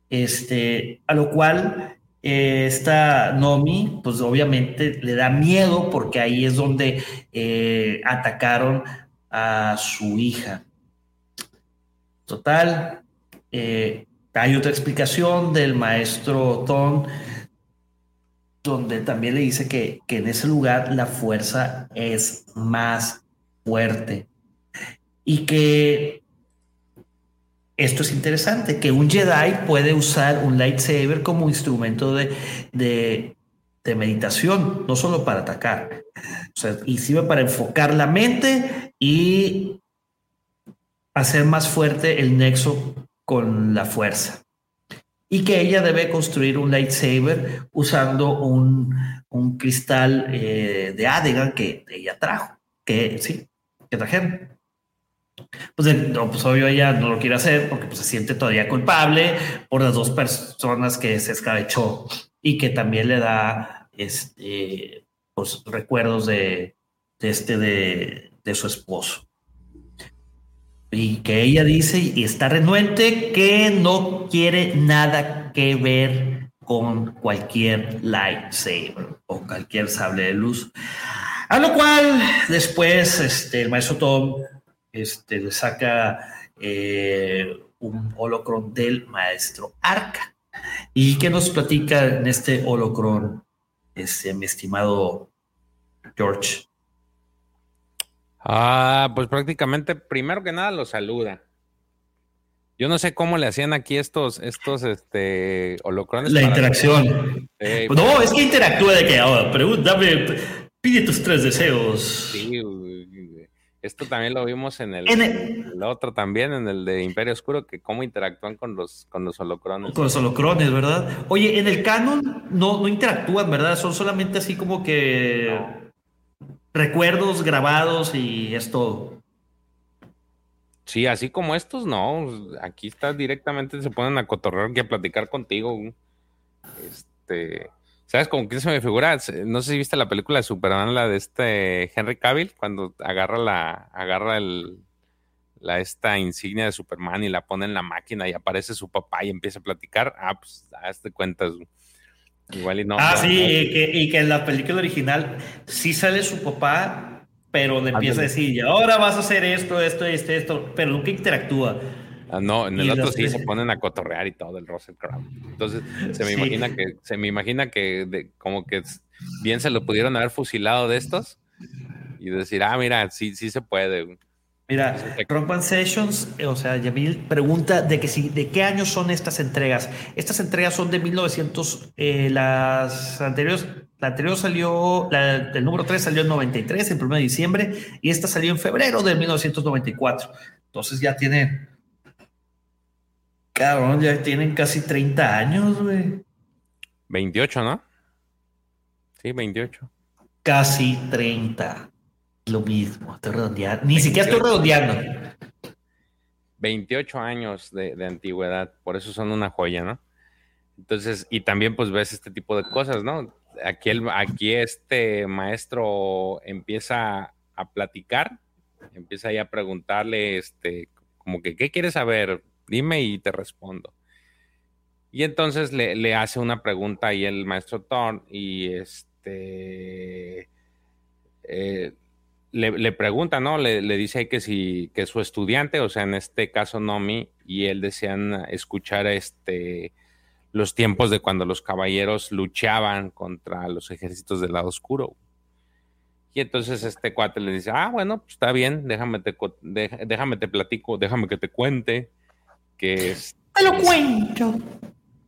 Este, a lo cual eh, esta Nomi, pues obviamente le da miedo porque ahí es donde eh, atacaron a su hija. Total, eh, hay otra explicación del maestro Ton, donde también le dice que, que en ese lugar la fuerza es más fuerte y que esto es interesante, que un Jedi puede usar un lightsaber como instrumento de, de, meditación, no solo para atacar. O sea, y sirve para enfocar la mente y hacer más fuerte el nexo con la fuerza. Y que ella debe construir un lightsaber usando un, un cristal eh, de Adegan que ella trajo, que sí, que trajeron. Pues, no, pues obvio ella no lo quiere hacer porque pues, se siente todavía culpable por las dos personas que se escabechó y que también le da este, pues, recuerdos de, este de, de su esposo y que ella dice y está renuente que no quiere nada que ver con cualquier lightsaber o cualquier sable de luz. A lo cual después este, el maestro Tom este, le saca eh, un holocron del maestro Arca. ¿Y qué nos platica en este holocron, este, mi estimado George? Ah, pues prácticamente, primero que nada, lo saluda. Yo no sé cómo le hacían aquí estos, estos, este, holocrones. La interacción. no, es que interactúa de que ahora, pregúntame, pide tus tres deseos. Sí, esto también lo vimos en el, otro también, en el de Imperio Oscuro, que cómo interactúan con los, con los holocrones. Con los holocrones, ¿verdad? Oye, en el canon no, no interactúan, ¿verdad? Son solamente así como que recuerdos grabados y esto. Sí, así como estos, no. Aquí está directamente, se ponen a cotorrear y a platicar contigo. Este, ¿sabes con quién se me figura? No sé si viste la película de Superman, la de este Henry Cavill, cuando agarra la, agarra el, la esta insignia de Superman y la pone en la máquina y aparece su papá y empieza a platicar, ah, pues hazte cuentas. Igual y no. Ah, sí, Y, que, y, que, en la película original sí sale su papá, pero le empieza a decir, y ahora vas a hacer esto, esto, esto, esto, pero nunca interactúa. Ah, no, en el otro sí se ponen a cotorrear y todo el Russell Crowe. Entonces se me imagina que, se me imagina que como que bien se lo pudieron haber fusilado de estos y decir, ah, mira, sí, sí se puede. Mira, Rock Sessions, o sea, Yamil pregunta de que si, de qué años son estas entregas. Estas entregas son de 1900, eh, las anteriores, la anterior salió, la, el número 3 salió en 93, el 1 de diciembre, y esta salió en febrero de 1994. Entonces ya tiene, cabrón, ya tienen casi 30 años, güey. 28, ¿no? Sí, 28. Casi 30. Lo mismo, estoy redondeando. Ni siquiera estoy redondeando. 28 años de, antigüedad, por eso son una joya, ¿no? Entonces, y también pues ves este tipo de cosas, ¿no? Aquí, el, aquí este maestro empieza a platicar, empieza ahí a preguntarle, este, como que, ¿qué quieres saber? Dime y te respondo. Y entonces le, hace una pregunta ahí el maestro Thorn y este... Eh, le, pregunta, ¿no? Le, dice que si que su estudiante, o sea, en este caso Nomi, y él desean escuchar este los tiempos de cuando los caballeros luchaban contra los ejércitos del lado oscuro. Y entonces este cuate le dice, ah, bueno, pues está bien, déjame te, déjame te platico, déjame que te cuente que es... Te lo cuento.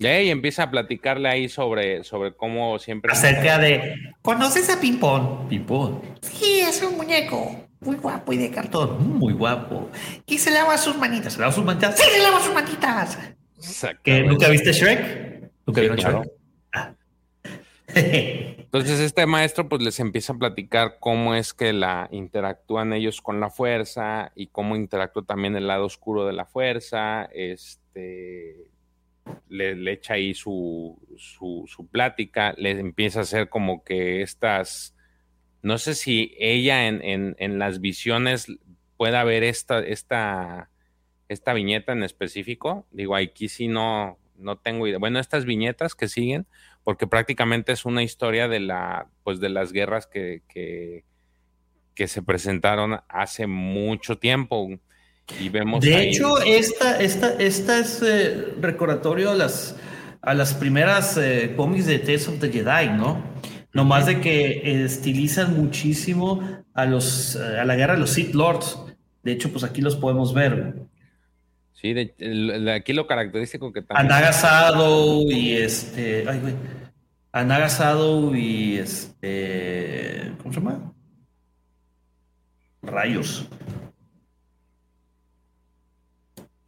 Y empieza a platicarle ahí sobre, sobre cómo siempre. Acerca de. ¿Conoces a Pimpón? Pimpón. Sí, es un muñeco. Muy guapo y de cartón. Muy guapo. Y se lava sus manitas. ¿Se lava sus manitas? Sí, se lava sus manitas. ¿Que ¿Nunca viste Shrek? ¿Nunca viste Shrek? Ah. Entonces este maestro pues les empieza a platicar cómo es que la interactúan ellos con la fuerza y cómo interactúa también el lado oscuro de la fuerza, este le, echa ahí su, su, plática, le empieza a hacer como que estas, no sé si ella en, en, las visiones pueda ver esta, esta, esta viñeta en específico. Digo, aquí sí no, no tengo idea. Bueno, estas viñetas que siguen, porque prácticamente es una historia de la, pues de las guerras que, que, que se presentaron hace mucho tiempo vemos de hecho, esta, esta, esta es eh, recordatorio a las, a las primeras eh, cómics de Tales of the Jedi, ¿no? No más de que estilizan muchísimo a, los, a la guerra de los Sith Lords. De hecho, pues aquí los podemos ver. Sí, de, aquí lo característico que también. Anagasado y este. Ay, güey. Anagasado y este. ¿Cómo se llama? Rayos.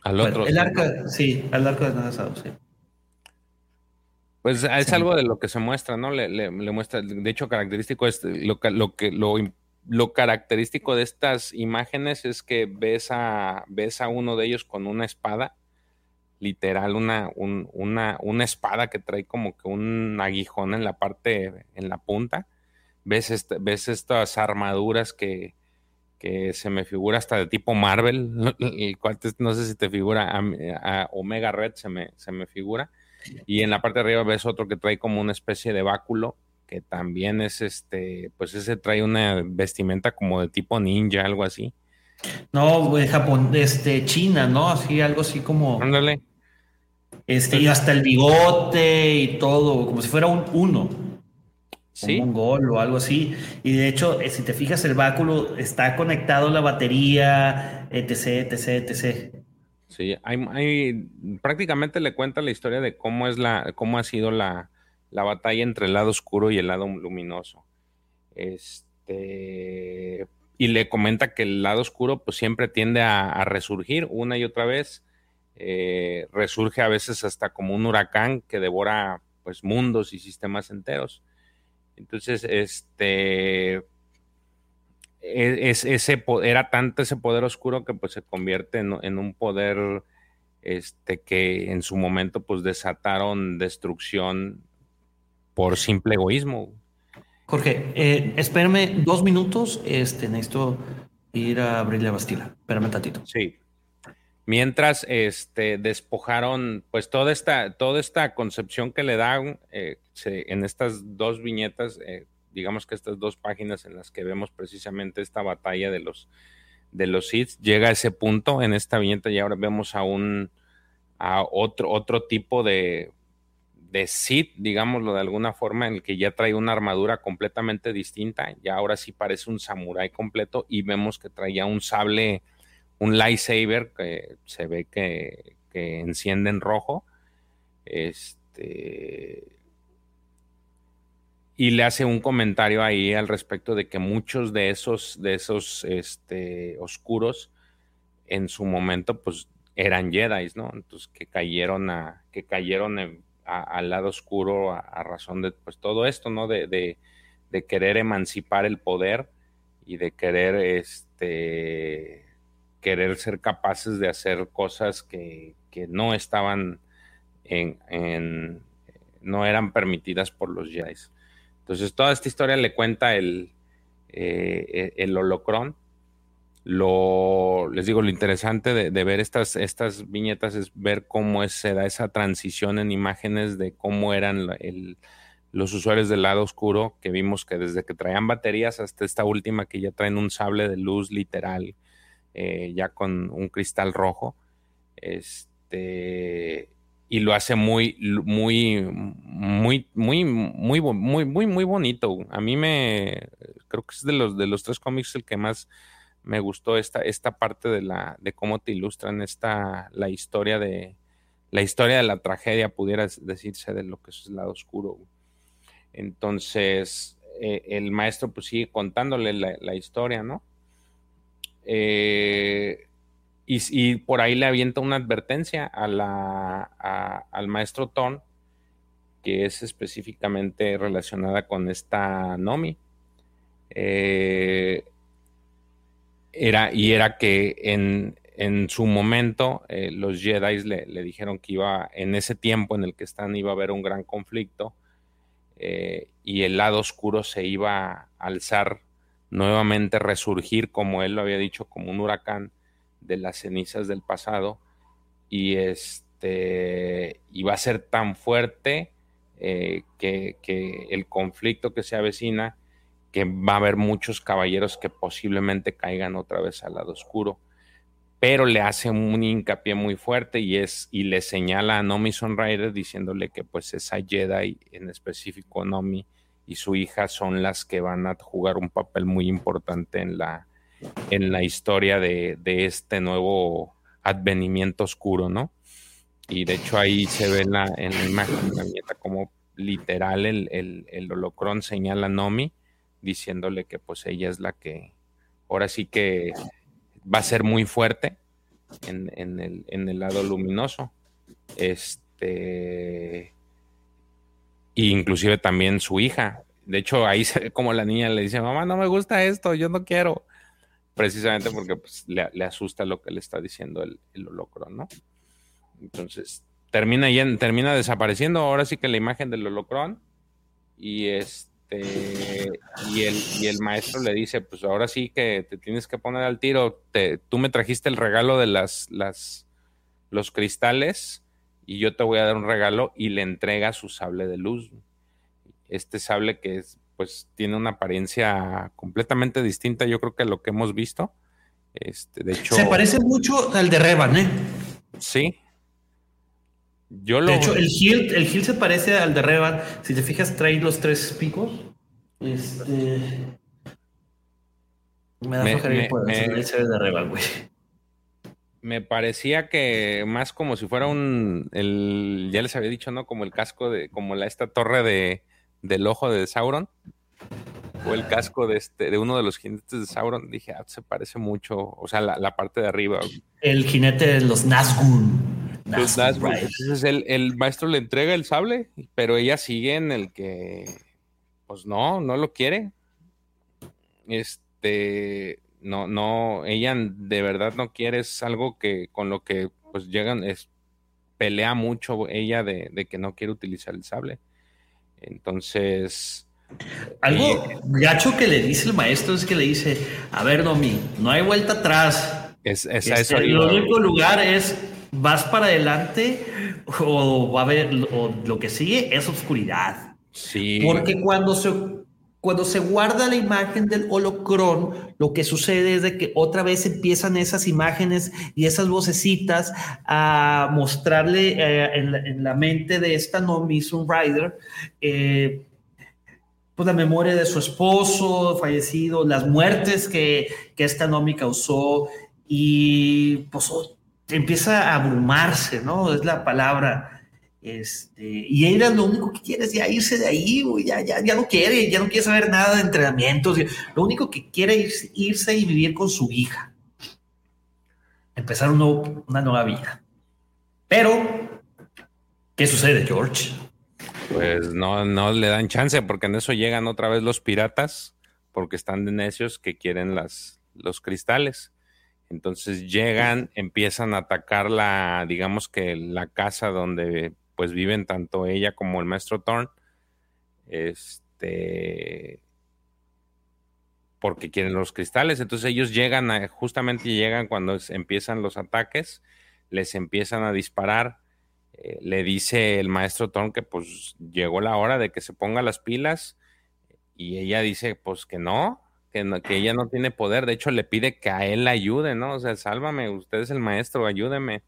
Al otro. el arco, sí, al arco de Nagasado, sí. Pues es algo de lo que se muestra, ¿no? Le, muestra, de hecho, característico es lo, lo que lo, lo, característico de estas imágenes es que ves a, ves a uno de ellos con una espada, literal, una, una, una espada que trae como que un aguijón en la parte, en la punta. Ves, este, ves estas armaduras que, que se me figura hasta de tipo Marvel, el cual no sé si te figura Omega Red, se me, se me figura. Y en la parte de arriba ves otro que trae como una especie de báculo, que también es este, pues ese trae una vestimenta como de tipo ninja, algo así. No, Japón, este, China, ¿no? Así, algo así como. Ándale. Este, y hasta el bigote y todo, como si fuera un uno. ¿Sí? un gol o algo así. Y de hecho, eh, si te fijas, el báculo está conectado a la batería, etc, etc, etc. Sí, hay, prácticamente le cuenta la historia de cómo es la, cómo ha sido la, batalla entre el lado oscuro y el lado luminoso. Este, y le comenta que el lado oscuro pues siempre tiende a, resurgir una y otra vez. Eh, resurge a veces hasta como un huracán que devora pues mundos y sistemas enteros entonces, este, e, es, ese, era tanto ese poder oscuro que pues se convierte en, un poder este, que en su momento pues desataron destrucción por simple egoísmo. Jorge, eh, espérame dos minutos, este, necesito ir a abrir la Bastila. Espérame tantito. Sí. Mientras este, despojaron, pues toda esta, toda esta concepción que le dan eh, en estas dos viñetas, eh, digamos que estas dos páginas en las que vemos precisamente esta batalla de los, de los Sith, llega a ese punto en esta viñeta y ahora vemos a un, a otro, otro tipo de, de Sith, digámoslo de alguna forma, en el que ya trae una armadura completamente distinta, ya ahora sí parece un samurái completo y vemos que traía un sable un lightsaber que se ve que, enciende en rojo. Este. Y le hace un comentario ahí al respecto de que muchos de esos, de esos este, oscuros en su momento, pues eran Jedi, ¿no? Entonces que cayeron a, que cayeron al lado oscuro a, razón de pues todo esto, ¿no? De, de, querer emancipar el poder y de querer este querer ser capaces de hacer cosas que, no estaban en, no eran permitidas por los Jedi. Entonces, toda esta historia le cuenta el, eh, el holocrón. Lo, les digo, lo interesante de, ver estas, estas viñetas es ver cómo se da esa transición en imágenes de cómo eran los usuarios del lado oscuro, que vimos que desde que traían baterías hasta esta última que ya traen un sable de luz literal eh, ya con un cristal rojo. Este, y lo hace muy, muy, muy, muy, muy, muy, muy, muy bonito. A mí me, creo que es de los, de los tres cómics el que más me gustó esta, esta parte de la, de cómo te ilustran esta, la historia de, la historia de la tragedia, pudiera decirse, de lo que es el lado oscuro. Entonces, eh, el maestro pues sigue contándole la historia, ¿no? Eh, y, por ahí le avienta una advertencia a la, al maestro Ton, que es específicamente relacionada con esta Nomi. Eh, era, y era que en, en su momento eh, los Jedi le, le, dijeron que iba, en ese tiempo en el que están, iba a haber un gran conflicto y el lado oscuro se iba a alzar nuevamente resurgir, como él lo había dicho, como un huracán de las cenizas del pasado. Y este va a ser tan fuerte eh, que, el conflicto que se avecina, que va a haber muchos caballeros que posiblemente caigan otra vez al lado oscuro. Pero le hace un hincapié muy fuerte y es, y le señala a Nomi Sunrider diciéndole que pues esa Jedi, en específico Nomi, y su hija son las que van a jugar un papel muy importante en la, en la historia de, este nuevo advenimiento oscuro, ¿no? Y de hecho ahí se ve en la, en la imagen de la nieta como literal el, el, holocrón señala a Nomi diciéndole que pues ella es la que ahora sí que va a ser muy fuerte en, en, el, en el lado luminoso. Este inclusive también su hija. De hecho, ahí se ve como la niña le dice, mamá, no me gusta esto, yo no quiero. Precisamente porque pues, le, asusta lo que le está diciendo el, el holocron, ¿no? Entonces, termina, termina desapareciendo ahora sí que la imagen del holocron y este y el, y el maestro le dice, pues ahora sí que te tienes que poner al tiro, te, tú me trajiste el regalo de las, las los cristales, y yo te voy a dar un regalo y le entrega su sable de luz. Este sable que es, pues tiene una apariencia completamente distinta, yo creo que a lo que hemos visto. Este, de hecho, se parece mucho al de Revan, ¿eh? Sí. Yo lo... De hecho, el Hill, el se parece al de Revan. Si te fijas, trae los tres picos. Este. Me da me, el de Revan, güey me parecía que más como si fuera un, el, ya les había dicho, ¿no? Como el casco de, como la, esta torre de, del ojo de Sauron, o el casco de este, de uno de los jinetes de Sauron, dije, ah, se parece mucho, o sea, la, parte de arriba. El jinete de los Nazgûl. Nazgûl. Entonces el, el, maestro le entrega el sable, pero ella sigue en el que, pues no, no lo quiere. Este, no, no, ella de verdad no quiere, es algo que con lo que pues llegan, es, pelea mucho ella de, que no quiere utilizar el sable. Entonces, Algo gacho que le dice el maestro es que le dice, a ver, Nomi, no hay vuelta atrás. Es, Este, eso el único lugar es vas para adelante o va a haber o lo que sigue es oscuridad. Sí. Porque cuando se cuando se guarda la imagen del holocrón, lo que sucede es de que otra vez empiezan esas imágenes y esas vocecitas a mostrarle eh, en, la, en, la, mente de esta Nomi Rider eh, pues la memoria de su esposo fallecido, las muertes que, que esta Nomi causó y pues empieza a abrumarse, ¿no? Es la palabra. Este, y ella lo único que quiere es ya irse de ahí, ya, ya, ya no quiere, ya no quiere saber nada de entrenamientos. Lo único que quiere es irse y vivir con su hija. Empezar un una nueva vida. Pero, ¿qué sucede, George? Pues no, no le dan chance, porque en eso llegan otra vez los piratas, porque están de necios que quieren las, los cristales. Entonces llegan, empiezan a atacar la, digamos que la casa donde pues viven tanto ella como el maestro Thorn. Este porque quieren los cristales. Entonces ellos llegan, a, justamente llegan cuando empiezan los ataques, les empiezan a disparar. Eh, le dice el maestro Thorn que pues llegó la hora de que se ponga las pilas y ella dice pues que no, que, no, que, ella no tiene poder. De hecho, le pide que a él la ayude, ¿no? O sea, sálvame, usted es el maestro, ayúdeme.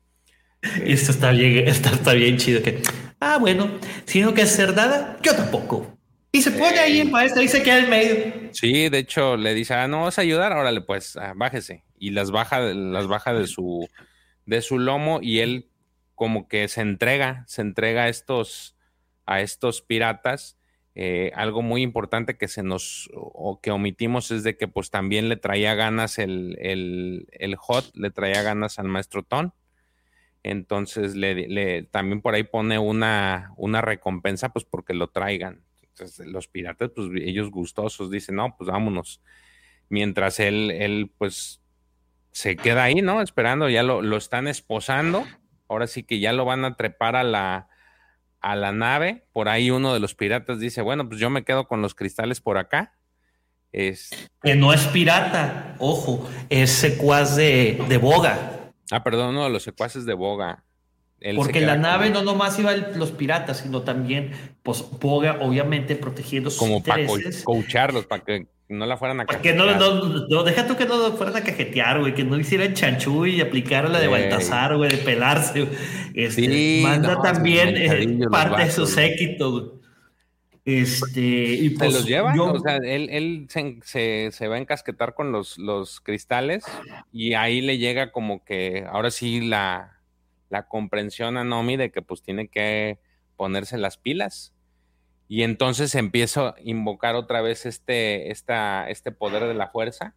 Y esto está bien, está, está bien chido. Que, ah, bueno, si no quieres hacer nada, yo tampoco. Y se pone ahí el maestro y se queda en medio. Sí, de hecho, le dice, ah, no vas a ayudar, órale, pues, ah, bájese. Y las baja, las baja de su, de su lomo y él como que se entrega, se entrega a estos, a estos piratas. Eh, algo muy importante que se nos o que omitimos es de que pues también le traía ganas el, el, el hot, le traía ganas al maestro Ton. Entonces le, le, también por ahí pone una, una recompensa pues porque lo traigan. Entonces los piratas pues ellos gustosos dicen no pues vámonos. Mientras él, él pues se queda ahí, ¿no? Esperando, ya lo, lo están esposando. Ahora sí que ya lo van a trepar a la, a la nave. Por ahí uno de los piratas dice, bueno, pues yo me quedo con los cristales por acá. Es... Que no es pirata, ojo, es secuaz de, de Boga. Ah, perdón, no, los secuaces de Boga. Él Porque la nave no nomás iba los piratas, sino también, pues, Boga, obviamente, protegiendo sus Como para intereses. coacharlos, para que no la fueran a para que no, no, no, deja tú que no fueran a cajetear, güey, que no hicieran chanchú y aplicaran la de Baltasar, güey, de pelarse. Este, sí, manda no, también eh, parte de su séquito, güey. Este, y pues, se los llevan, yo, o sea, él, él se, se, se, va a encasquetar con los, los cristales y ahí le llega como que ahora sí la, la comprensión a Nomi de que pues tiene que ponerse las pilas. Y entonces empiezo a invocar otra vez este, esta, este poder de la fuerza,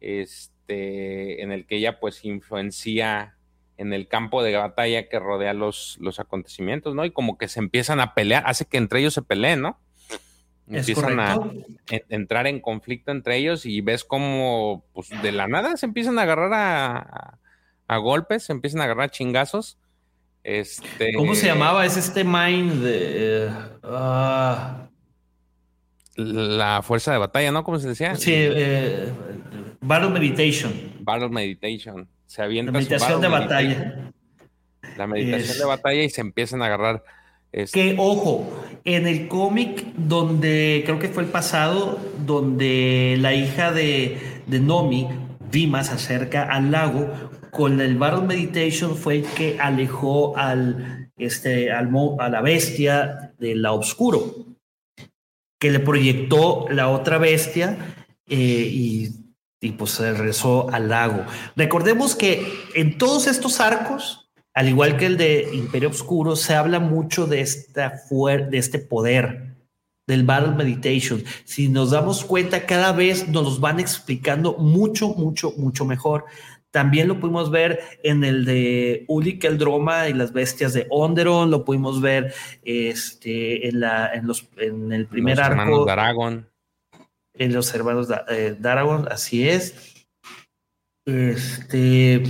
este, en el que ella pues influencia en el campo de batalla que rodea los, los acontecimientos, ¿no? Y como que se empiezan a pelear, hace que entre ellos se peleen, ¿no? Empiezan a, a, entrar en conflicto entre ellos y ves como pues, de la nada se empiezan a agarrar a, a, a golpes, se empiezan a agarrar chingazos. Este, ¿Cómo se llamaba? Es este mind de. Uh, la fuerza de batalla, ¿no? ¿Cómo se decía? Sí, eh, Battle Meditation. Battle Meditation. Se avienta la meditación de batalla. La meditación es... de batalla y se empiezan a agarrar. Este... Que ojo, en el cómic donde creo que fue el pasado, donde la hija de, de Nomi, Vima, se acerca al lago, con el Battle Meditation fue el que alejó al, este, al, a la bestia de la oscuro, que le proyectó la otra bestia eh, y, y, pues se regresó al lago. Recordemos que en todos estos arcos, al igual que el de Imperio Oscuro, se habla mucho de, esta de este poder del Battle Meditation. Si nos damos cuenta, cada vez nos los van explicando mucho, mucho, mucho mejor. También lo pudimos ver en el de Ulik el Droma y las bestias de Onderon, lo pudimos ver este, en, la, en, los, en el primer los arco. Hermanos Daragon. En los hermanos eh, Daragon, así es. Este,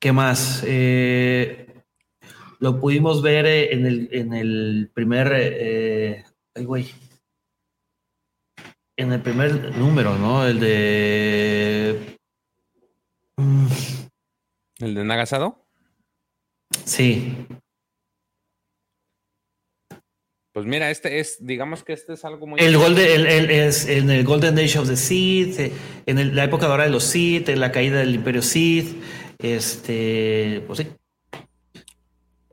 ¿qué más? Eh, lo pudimos ver en el, en el primer. Eh, ay, güey. en el primer número, ¿no? El de. ¿El de Nagasado? sí. Pues mira, este es, digamos que este es algo muy... El Golden, el- el- es en el Golden Age of the Sith, en el- la época dorada de los Sith, en la caída del Imperio Sith. Este. Pues sí.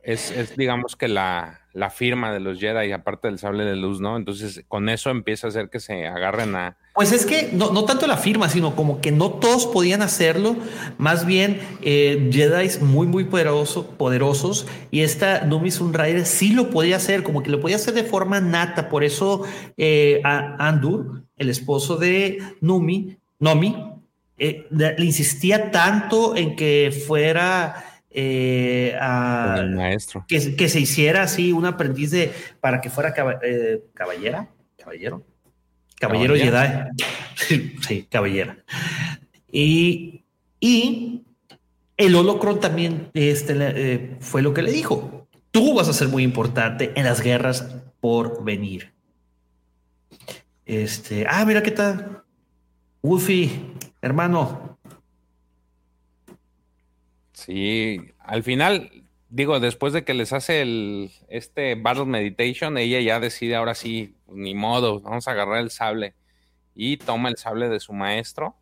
Es, es, digamos que la, la firma de los Jedi, aparte del sable de luz, ¿no? Entonces, con eso empieza a hacer que se agarren a... Pues es que no, no tanto la firma, sino como que no todos podían hacerlo. Más bien, eh, Jedi muy, muy poderoso, poderosos. Y esta Numi Sunrider sí lo podía hacer, como que lo podía hacer de forma nata. Por eso, eh, Andur, el esposo de Numi, Nomi, eh, le insistía tanto en que fuera eh, a- con el maestro. que, que se hiciera así un aprendiz de para que fuera caba- eh, caballera, caballero, caballero Caballera. Jedi. sí, caballera. Y, y el holocron también este, eh, fue lo que le dijo. Tú vas a ser muy importante en las guerras por venir. Este, ah, mira qué tal. Wolfie, hermano. Sí, al final, digo, después de que les hace el, este Battle Meditation, ella ya decide ahora sí, ni modo, vamos a agarrar el sable. Y toma el sable de su maestro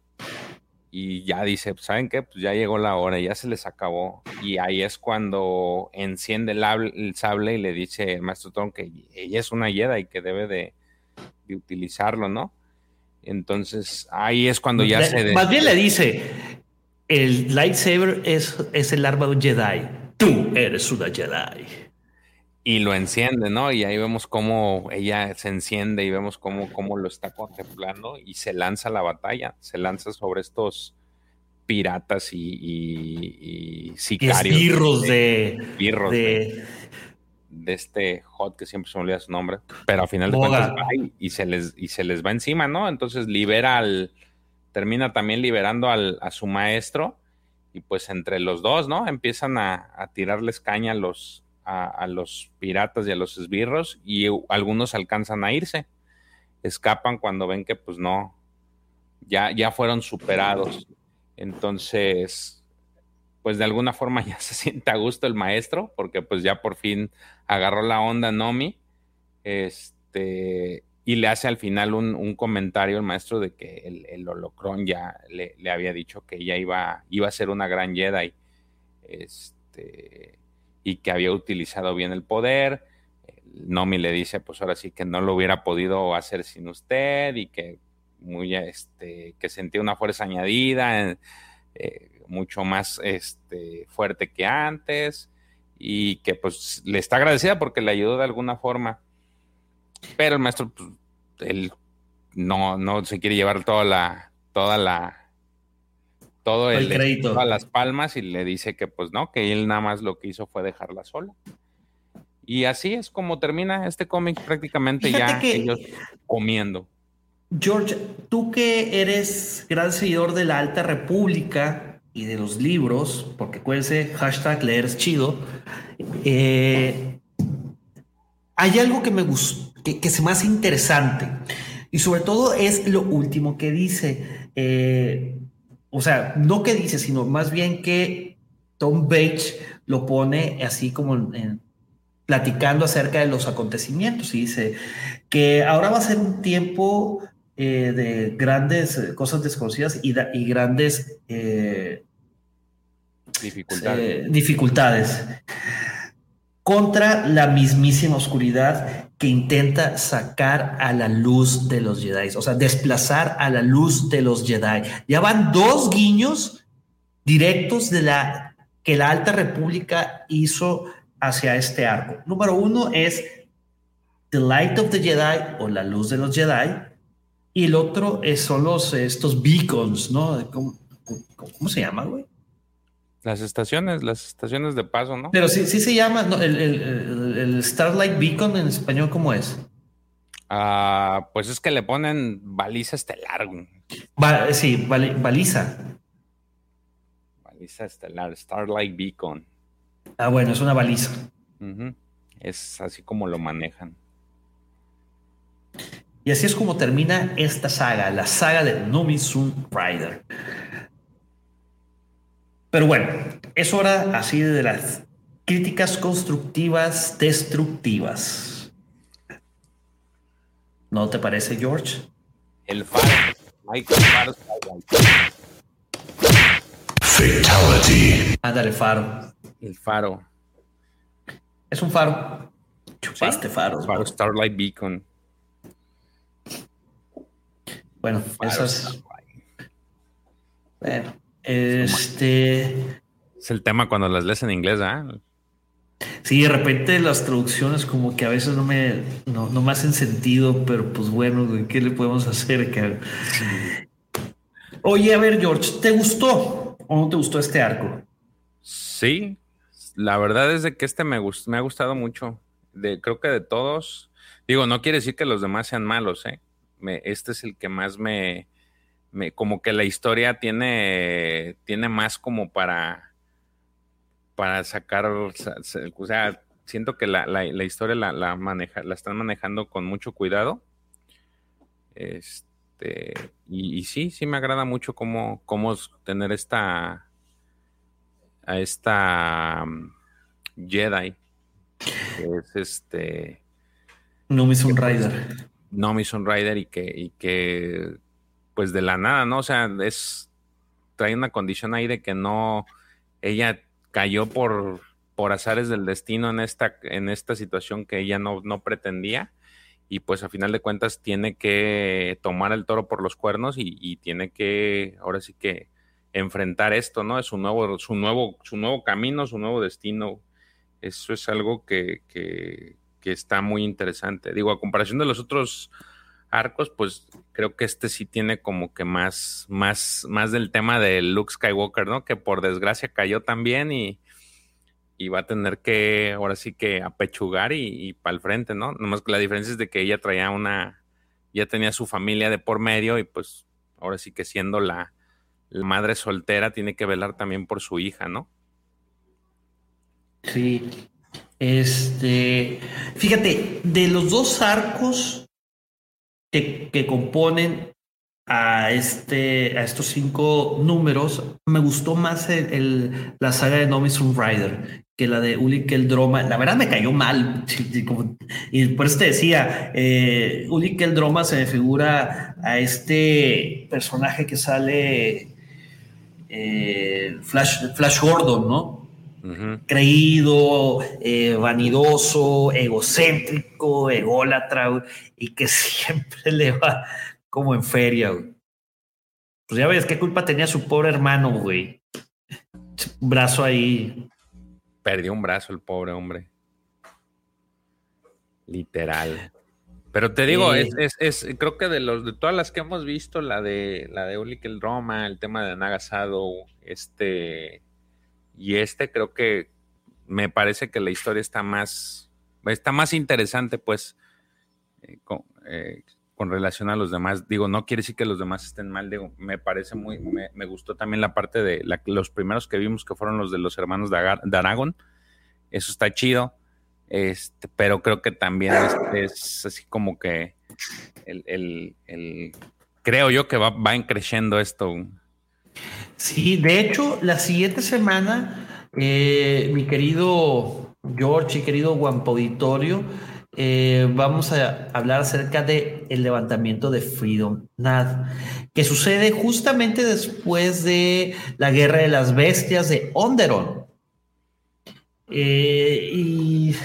y ya dice, ¿saben qué? Pues ya llegó la hora, ya se les acabó. Y ahí es cuando enciende el, sable y le dice el maestro Tron que ella es una Jedi y que debe de, de utilizarlo, ¿no? Entonces ahí es cuando ya Le- se... de- Más bien le dice, el lightsaber es, es el arma de un Jedi. Tú eres una Jedi. y lo enciende, ¿no? Y ahí vemos cómo ella se enciende y vemos cómo, cómo lo está contemplando y se lanza a la batalla, se lanza sobre estos piratas y, y- y sicarios. esbirros de, esbirros de, de- de este hot que siempre se me olvida su nombre, pero al final de cuentas va y, y se les, y se les va encima, ¿no? Entonces libera al, termina también liberando al, a su maestro y pues entre los dos, ¿no? Empiezan a, a tirarles caña a los, a, a los piratas y a los esbirros y algunos alcanzan a irse, escapan cuando ven que pues no, ya, ya fueron superados. Entonces, pues de alguna forma ya se siente a gusto el maestro, porque pues ya por fin agarró la onda Nomi, este, y le hace al final un, un comentario el maestro de que el, el ya le, le había dicho que ella iba, iba a ser una gran Jedi, este, y que había utilizado bien el poder. Nomi le dice, pues ahora sí que no lo hubiera podido hacer sin usted y que muy, este, que sentía una fuerza añadida, eh, mucho más este, fuerte que antes y que pues le está agradecida porque le ayudó de alguna forma. Pero el maestro, pues, él no, no se quiere llevar toda la, toda la, todo el, El crédito. todas las palmas y le dice que pues no, que él nada más lo que hizo fue dejarla sola. Y así es como termina este cómic prácticamente Fíjate ya que- ellos comiendo. George, tú que eres gran seguidor de la Alta República y de los libros, porque acuérdense, hashtag leer es chido, eh, hay algo que me gustó, que, que se me hace interesante, y sobre todo es lo último que dice, eh, o sea, no que dice, sino más bien que Tom Bates lo pone así como en- en- platicando acerca de los acontecimientos. Y dice que ahora va a ser un tiempo eh, de grandes eh, cosas desconocidas y, da- y grandes eh, Dificultades. dificultades contra la mismísima oscuridad que intenta sacar a la luz de los Jedi, o sea, desplazar a la luz de los Jedi. Ya van dos guiños directos de la que la Alta República hizo hacia este arco. Número uno es The Light of the Jedi o la luz de los Jedi. Y el otro es, son los, estos beacons, ¿no? ¿Cómo, cómo- se llama, güey? Las estaciones, las estaciones de paso, ¿no? Pero sí, sí se llama, ¿no? el, el- el- Starlight Beacon en español, ¿cómo es? Ah, pues es que le ponen baliza estelar, güey. Va- sí, bali- baliza. Baliza estelar, Starlight Beacon. Ah, bueno, es una baliza. Es así como lo manejan. Y así es como termina esta saga, la saga de Nomi Sun Rider. Pero bueno, es hora así de las críticas constructivas, destructivas. ¿No te parece, George? El faro. Michael Faro. Fatality. Ándale, faro. El faro. Es un faro. Chupaste faros. Faro Starlight Beacon. Bueno, esas. Bueno, este. Es el tema cuando las lees en inglés, ¿ah? Sí, de repente las traducciones como que a veces no me, no, me hacen sentido, pero pues bueno, ¿qué le podemos hacer? Oye, a ver, George, ¿te gustó o no te gustó este arco? Sí, la verdad es de que este me, me ha gustado mucho. De, creo que de todos, digo, no quiere decir que los demás sean malos, ¿eh? este es el que más me, me, como que la historia tiene, tiene más como para, para sacar, o sea, siento que la, la, historia la, maneja, la están manejando con mucho cuidado. Este, y, sí, sí me agrada mucho cómo, cómo tener esta, a esta um, Jedi, que es este... No me un Rider. No me Rider y que, y que, pues de la nada, ¿no? O sea, es, trae una condición ahí de que no, ella cayó por, por azares del destino en esta, en esta situación que ella no, no pretendía y pues a final de cuentas tiene que tomar el toro por los cuernos y, tiene que, ahora sí que enfrentar esto, ¿no? Es su nuevo, su nuevo, su nuevo camino, su nuevo destino. Eso es algo que, que, que está muy interesante. Digo, a comparación de los otros arcos, pues creo que este sí tiene como que más, más, más del tema de Luke Skywalker, ¿no? Que por desgracia cayó también y, y va a tener que, ahora sí que apechugar y, y para el frente, ¿no? Nomás que la diferencia es de que ella traía una, ya tenía su familia de por medio y pues ahora sí que siendo la, la madre soltera tiene que velar también por su hija, ¿no? Sí, este, fíjate, de los dos arcos que, componen a, este, a estos cinco números, me gustó más el, la saga de Nomi Rider que la de Uli Droma. La verdad me cayó mal. Y por eso te decía, eh, Uli Droma se me figura a este personaje que sale eh, Flash, Flash Gordon, ¿no? Creído, eh, vanidoso, egocéntrico, ególatra, y que siempre le va como en feria, Pues ya ves, ¿qué culpa tenía su pobre hermano, güey? Un brazo ahí. Perdió un brazo el pobre hombre. Literal. Pero te digo, es, es, creo que de los de todas las que hemos visto, la de la de el Roma, el tema de Nagasado, este y este creo que me parece que la historia está más, está más interesante, pues, eh, eh, con, relación a los demás. Digo, no quiere decir que los demás estén mal, digo, me parece muy, me, gustó también la parte de los primeros que vimos que fueron los de los hermanos de, Aragón. Eso está chido. Este, pero creo que también es, así como que el, creo yo que va, va creciendo esto. Sí, de hecho, la siguiente semana, eh, mi querido George y querido Guampo Auditorio, eh, vamos a hablar acerca del el levantamiento de Freedom Nad, que sucede justamente después de la guerra de las bestias de Onderon. Eh, y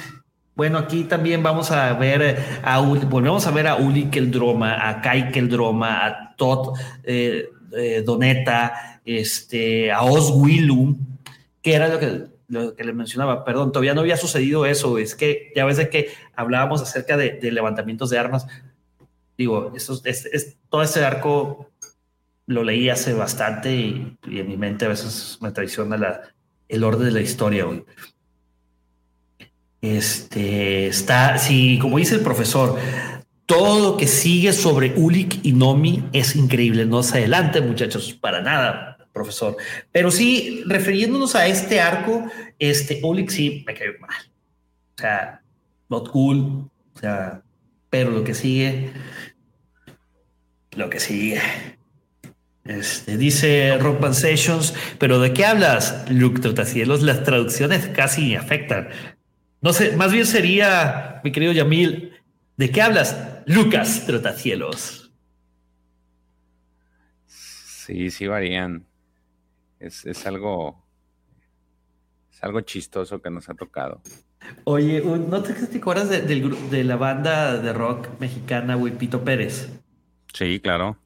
bueno, aquí también vamos a ver a volvemos a ver a Uli Keldroma, a Kai Keldroma, a Todd Doneta, este, a Oswillu, que era lo que, lo que le mencionaba, perdón, todavía no había sucedido eso, es que ya ves de que hablábamos acerca de, levantamientos de armas, digo, eso, es, todo ese arco lo leí hace bastante y, en mi mente a veces me traiciona el orden de la historia. Hoy. Este está, sí, como dice el profesor, todo lo que sigue sobre Ulik y Nomi es increíble. No se adelante, muchachos, para nada profesor. Pero sí, refiriéndonos a este arco, este Olik sí me quedó mal. O sea, not cool. O sea, pero lo que sigue, lo que sigue. Este, dice Rock Band Sessions, pero ¿de qué hablas, Luke Trotacielos? Las traducciones casi afectan. No sé, más bien sería, mi querido Yamil, ¿de qué hablas, Lucas Trotacielos? Sí, sí varían. Es, es algo. Es algo chistoso que nos ha tocado. Oye, ¿no te, te acuerdas de, la banda de rock mexicana, güey, Pito Pérez? Sí, claro.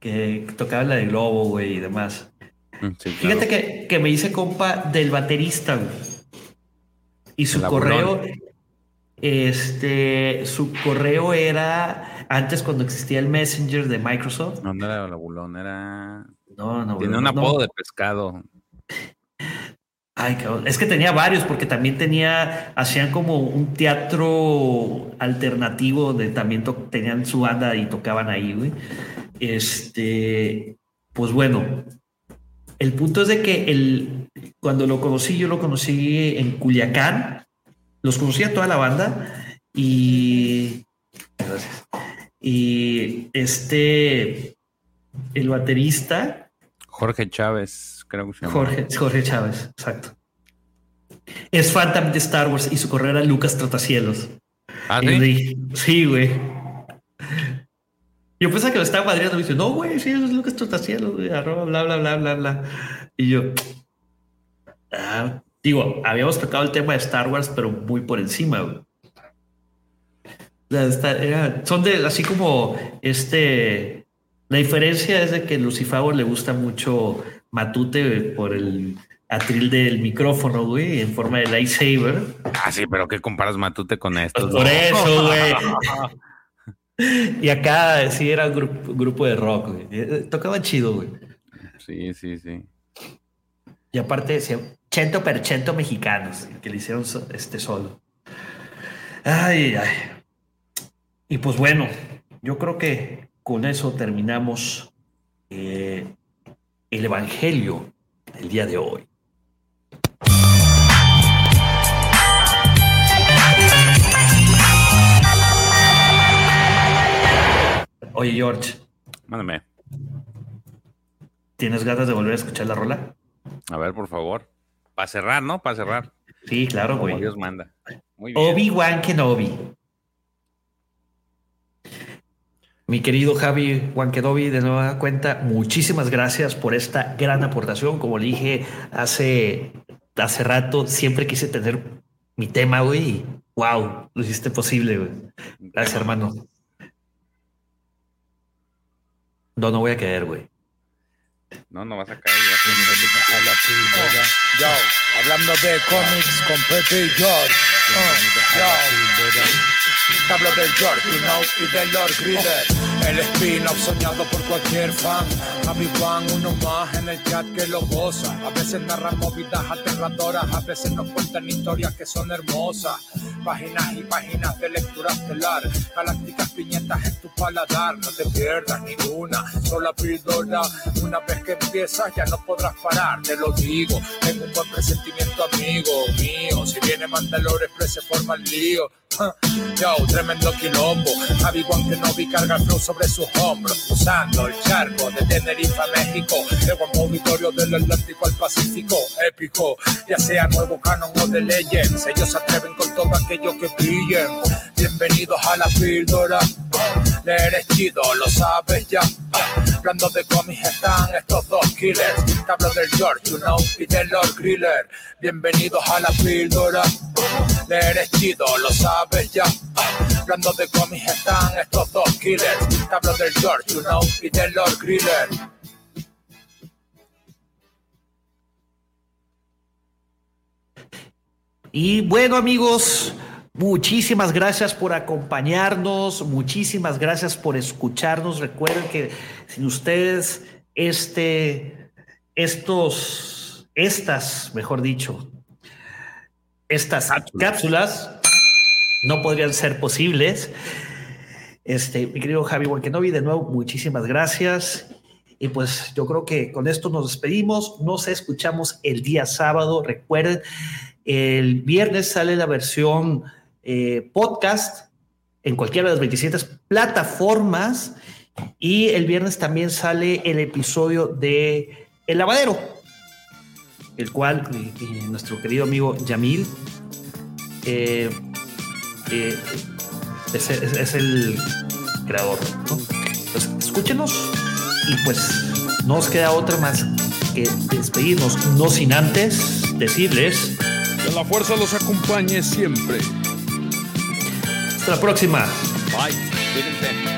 Que tocaba la de Globo, güey, y demás. Mm, Sí, claro. Fíjate que, que me hice compa del baterista, güey. Y su correo. Este, su correo era antes cuando existía el Messenger de Microsoft. No, no era el abulón, era. No, no, Tiene un no. apodo de pescado. Ay, cabrón. Es que tenía varios, porque también tenía, hacían como un teatro alternativo donde también tenían su banda y tocaban ahí, güey. Este, pues bueno, el punto es de que el, cuando lo conocí, yo lo conocí en Culiacán, los conocí a toda la banda y, gracias. y este, el baterista, Jorge Chávez, creo que se llama. Jorge, Jorge Chávez, exacto. Es fan también de Star Wars y su correo era Lucas Trotacielos. Ah, sí. güey. Yo pensaba que lo estaba madriando. Me dice, no, güey, sí, es Lucas Trotacielos, güey, arroba, bla, bla, bla, bla, bla. Y yo, ah, digo, habíamos tocado el tema de Star Wars, pero muy por encima, güey. Era- son de así como este. La diferencia es de que Lucifago le gusta mucho Matute güey, por el atril del micrófono, güey, en forma de lightsaber. Ah, sí, pero ¿qué comparas Matute con esto? Pues por eso, güey. Y acá sí era un grupo, grupo de rock, güey. Eh, Tocaban chido, güey. Sí, sí, sí. Y aparte decía, chento per chento mexicanos, que le hicieron este solo. Ay, ay. Y pues bueno, yo creo que con eso terminamos eh, el Evangelio del día de hoy. Oye, George, Mándame. ¿tienes ganas de volver a escuchar la rola? A ver, por favor. Para cerrar, ¿no? Para cerrar. Sí, claro, Como güey. Dios manda. Obi-Wan Kenobi. Mi querido Javi Wan Kenobi, de nueva cuenta, muchísimas gracias por esta gran aportación. Como le dije hace, hace rato, siempre quise tener mi tema, güey. y Wow, lo hiciste posible, güey. Gracias, hermano. No, no voy a caer, güey. No, no vas a caer. ya. a la píldora. Yo, hablando de cómics con Pepe y George. Yo, hablo del you know, y del Lord Griller. El spin-off soñado por cualquier fan. A mi fan, uno más en el chat que lo goza. A veces narran movidas aterradoras, a veces nos cuentan historias que son hermosas. Páginas y páginas de lectura estelar. Galácticas piñetas en tu paladar. No te pierdas ninguna, sola píldora. Una vez que empiezas ya no podrás parar, te lo digo. Tengo un buen presentimiento, amigo mío. Si viene Mandalore, se forma el lío. Ja, Yo, tremendo quilombo. Javi Kenobi carga flow sobre sus hombros, cruzando el charco de Tenerife a México. El buen auditorio del Atlántico al Pacífico, épico. Ya sea nuevo canon o de Legends, ellos se atreven con todo aquello que brillen. Bienvenidos a la píldora. Leer es chido, lo sabes ya. Hablando de cómics están estos dos killers. Te hablo del George, you know, y del Lord Griller. Bienvenidos a la píldora. Leer es chido, lo sabes ya. Hablando de cómics están estos dos killers. Te hablo del George, you know, y del Lord Griller. Y bueno, amigos, muchísimas gracias por acompañarnos, muchísimas gracias por escucharnos. Recuerden que sin ustedes, este, estos, estas, mejor dicho, estas cápsulas, no podrían ser posibles. Este, mi querido Javi Walkenovi, de nuevo, muchísimas gracias. Y pues yo creo que con esto nos despedimos. Nos escuchamos el día sábado. Recuerden, el viernes sale la versión eh, podcast en cualquiera de las 27 plataformas Y el viernes también sale el episodio de El Lavadero, el cual nuestro querido amigo Yamil eh, eh, es, es- es el creador. ¿no? Entonces, escúchenos y pues no nos queda otra más que despedirnos, no sin antes decirles Que la fuerza los acompañe siempre. hasta la próxima. Bye.